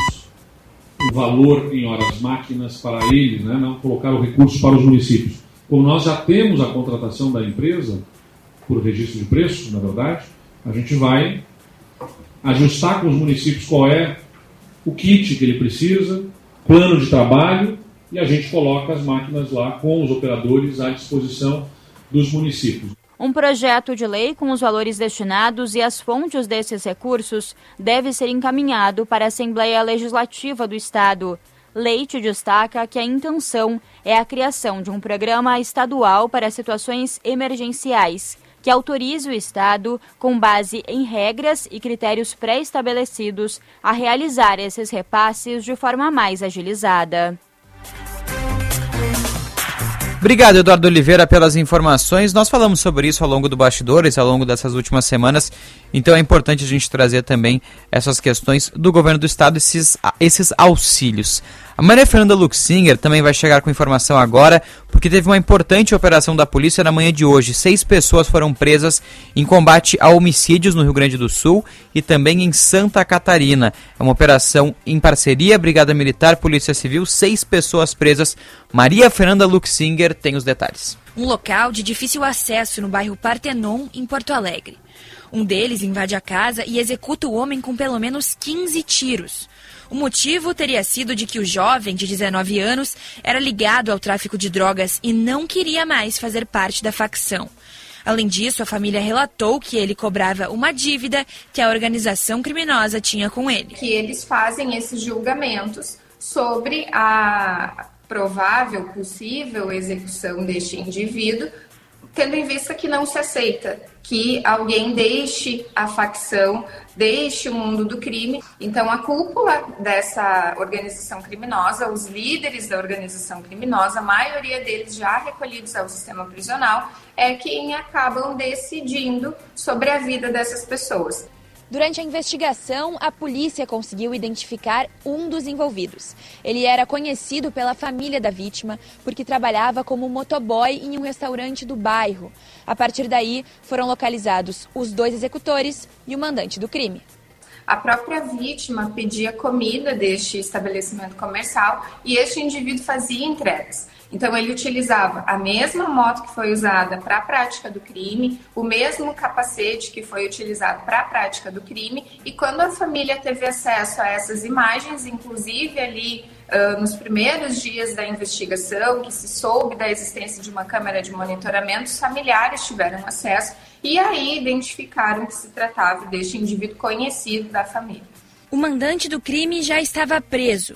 o valor em horas máquinas para eles, né? não colocar o recurso para os municípios. Como nós já temos a contratação da empresa, por registro de preço, na verdade, a gente vai ajustar com os municípios qual é o kit que ele precisa, plano de trabalho, e a gente coloca as máquinas lá com os operadores à disposição dos municípios. Um projeto de lei com os valores destinados e as fontes desses recursos deve ser encaminhado para a Assembleia Legislativa do Estado. Leite destaca que a intenção é a criação de um programa estadual para situações emergenciais, que autorize o Estado, com base em regras e critérios pré-estabelecidos, a realizar esses repasses de forma mais agilizada. Obrigado, Eduardo Oliveira, pelas informações. Nós falamos sobre isso ao longo do bastidores, ao longo dessas últimas semanas. Então é importante a gente trazer também essas questões do governo do estado, esses, esses auxílios. A Maria Fernanda Luxinger também vai chegar com informação agora, porque teve uma importante operação da polícia na manhã de hoje. Seis pessoas foram presas em combate a homicídios no Rio Grande do Sul e também em Santa Catarina. É uma operação em parceria, Brigada Militar, Polícia Civil, seis pessoas presas. Maria Fernanda Luxinger tem os detalhes. Um local de difícil acesso no bairro Partenon, em Porto Alegre. Um deles invade a casa e executa o homem com pelo menos 15 tiros. O motivo teria sido de que o jovem, de 19 anos, era ligado ao tráfico de drogas e não queria mais fazer parte da facção. Além disso, a família relatou que ele cobrava uma dívida que a organização criminosa tinha com ele. Que eles fazem esses julgamentos sobre a provável, possível execução deste indivíduo, tendo em vista que não se aceita que alguém deixe a facção, deixe o mundo do crime. Então, a cúpula dessa organização criminosa, os líderes da organização criminosa, a maioria deles já recolhidos ao sistema prisional, é quem acabam decidindo sobre a vida dessas pessoas. Durante a investigação, a polícia conseguiu identificar um dos envolvidos. Ele era conhecido pela família da vítima porque trabalhava como motoboy em um restaurante do bairro. A partir daí, foram localizados os dois executores e o mandante do crime. A própria vítima pedia comida deste estabelecimento comercial e este indivíduo fazia entregas. Então, ele utilizava a mesma moto que foi usada para a prática do crime, o mesmo capacete que foi utilizado para a prática do crime, e quando a família teve acesso a essas imagens, inclusive ali uh, nos primeiros dias da investigação, que se soube da existência de uma câmera de monitoramento, os familiares tiveram acesso e aí identificaram que se tratava deste indivíduo conhecido da família. O mandante do crime já estava preso.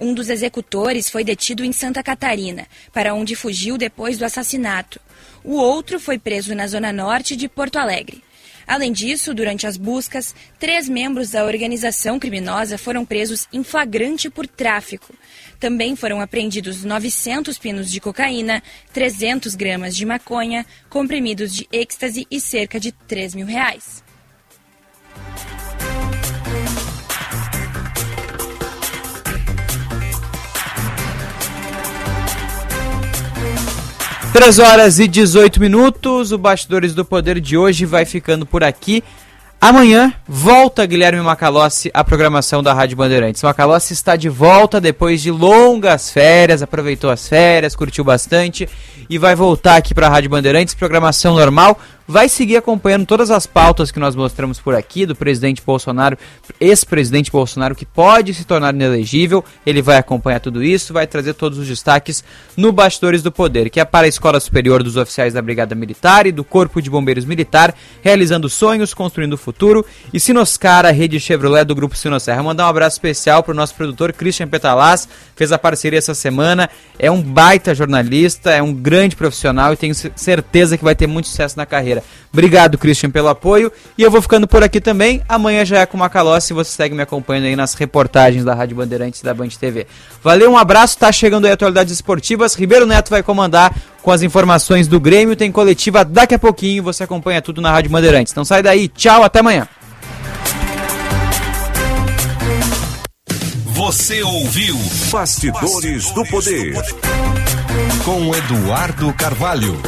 Um dos executores foi detido em Santa Catarina, para onde fugiu depois do assassinato. O outro foi preso na zona norte de Porto Alegre. Além disso, durante as buscas, três membros da organização criminosa foram presos em flagrante por tráfico. Também foram apreendidos 900 pinos de cocaína, 300 gramas de maconha, comprimidos de êxtase e cerca de 3 mil reais. Três horas e 18 minutos. O Bastidores do Poder de hoje vai ficando por aqui. Amanhã volta Guilherme Macalossi à programação da Rádio Bandeirantes. Macalossi está de volta depois de longas férias, aproveitou as férias, curtiu bastante e vai voltar aqui para a Rádio Bandeirantes, programação normal vai seguir acompanhando todas as pautas que nós mostramos por aqui do presidente Bolsonaro, ex-presidente Bolsonaro, que pode se tornar inelegível. Ele vai acompanhar tudo isso, vai trazer todos os destaques no Bastidores do Poder, que é para a Escola Superior dos Oficiais da Brigada Militar e do Corpo de Bombeiros Militar, realizando sonhos, construindo o futuro. E Sinoscar, a rede Chevrolet do Grupo Sinosserra. Mandar um abraço especial para o nosso produtor Christian Petalaz, fez a parceria essa semana. É um baita jornalista, é um grande profissional e tenho certeza que vai ter muito sucesso na carreira. Obrigado, Christian, pelo apoio. E eu vou ficando por aqui também. Amanhã já é com Macalossi e você segue me acompanhando aí nas reportagens da Rádio Bandeirantes e da Band TV. Valeu, um abraço. Tá chegando aí atualidades esportivas. Ribeiro Neto vai comandar com as informações do Grêmio. Tem coletiva daqui a pouquinho. Você acompanha tudo na Rádio Bandeirantes. Então sai daí. Tchau, até amanhã. Você ouviu Bastidores, Bastidores do, Poder. do Poder com Eduardo Carvalho.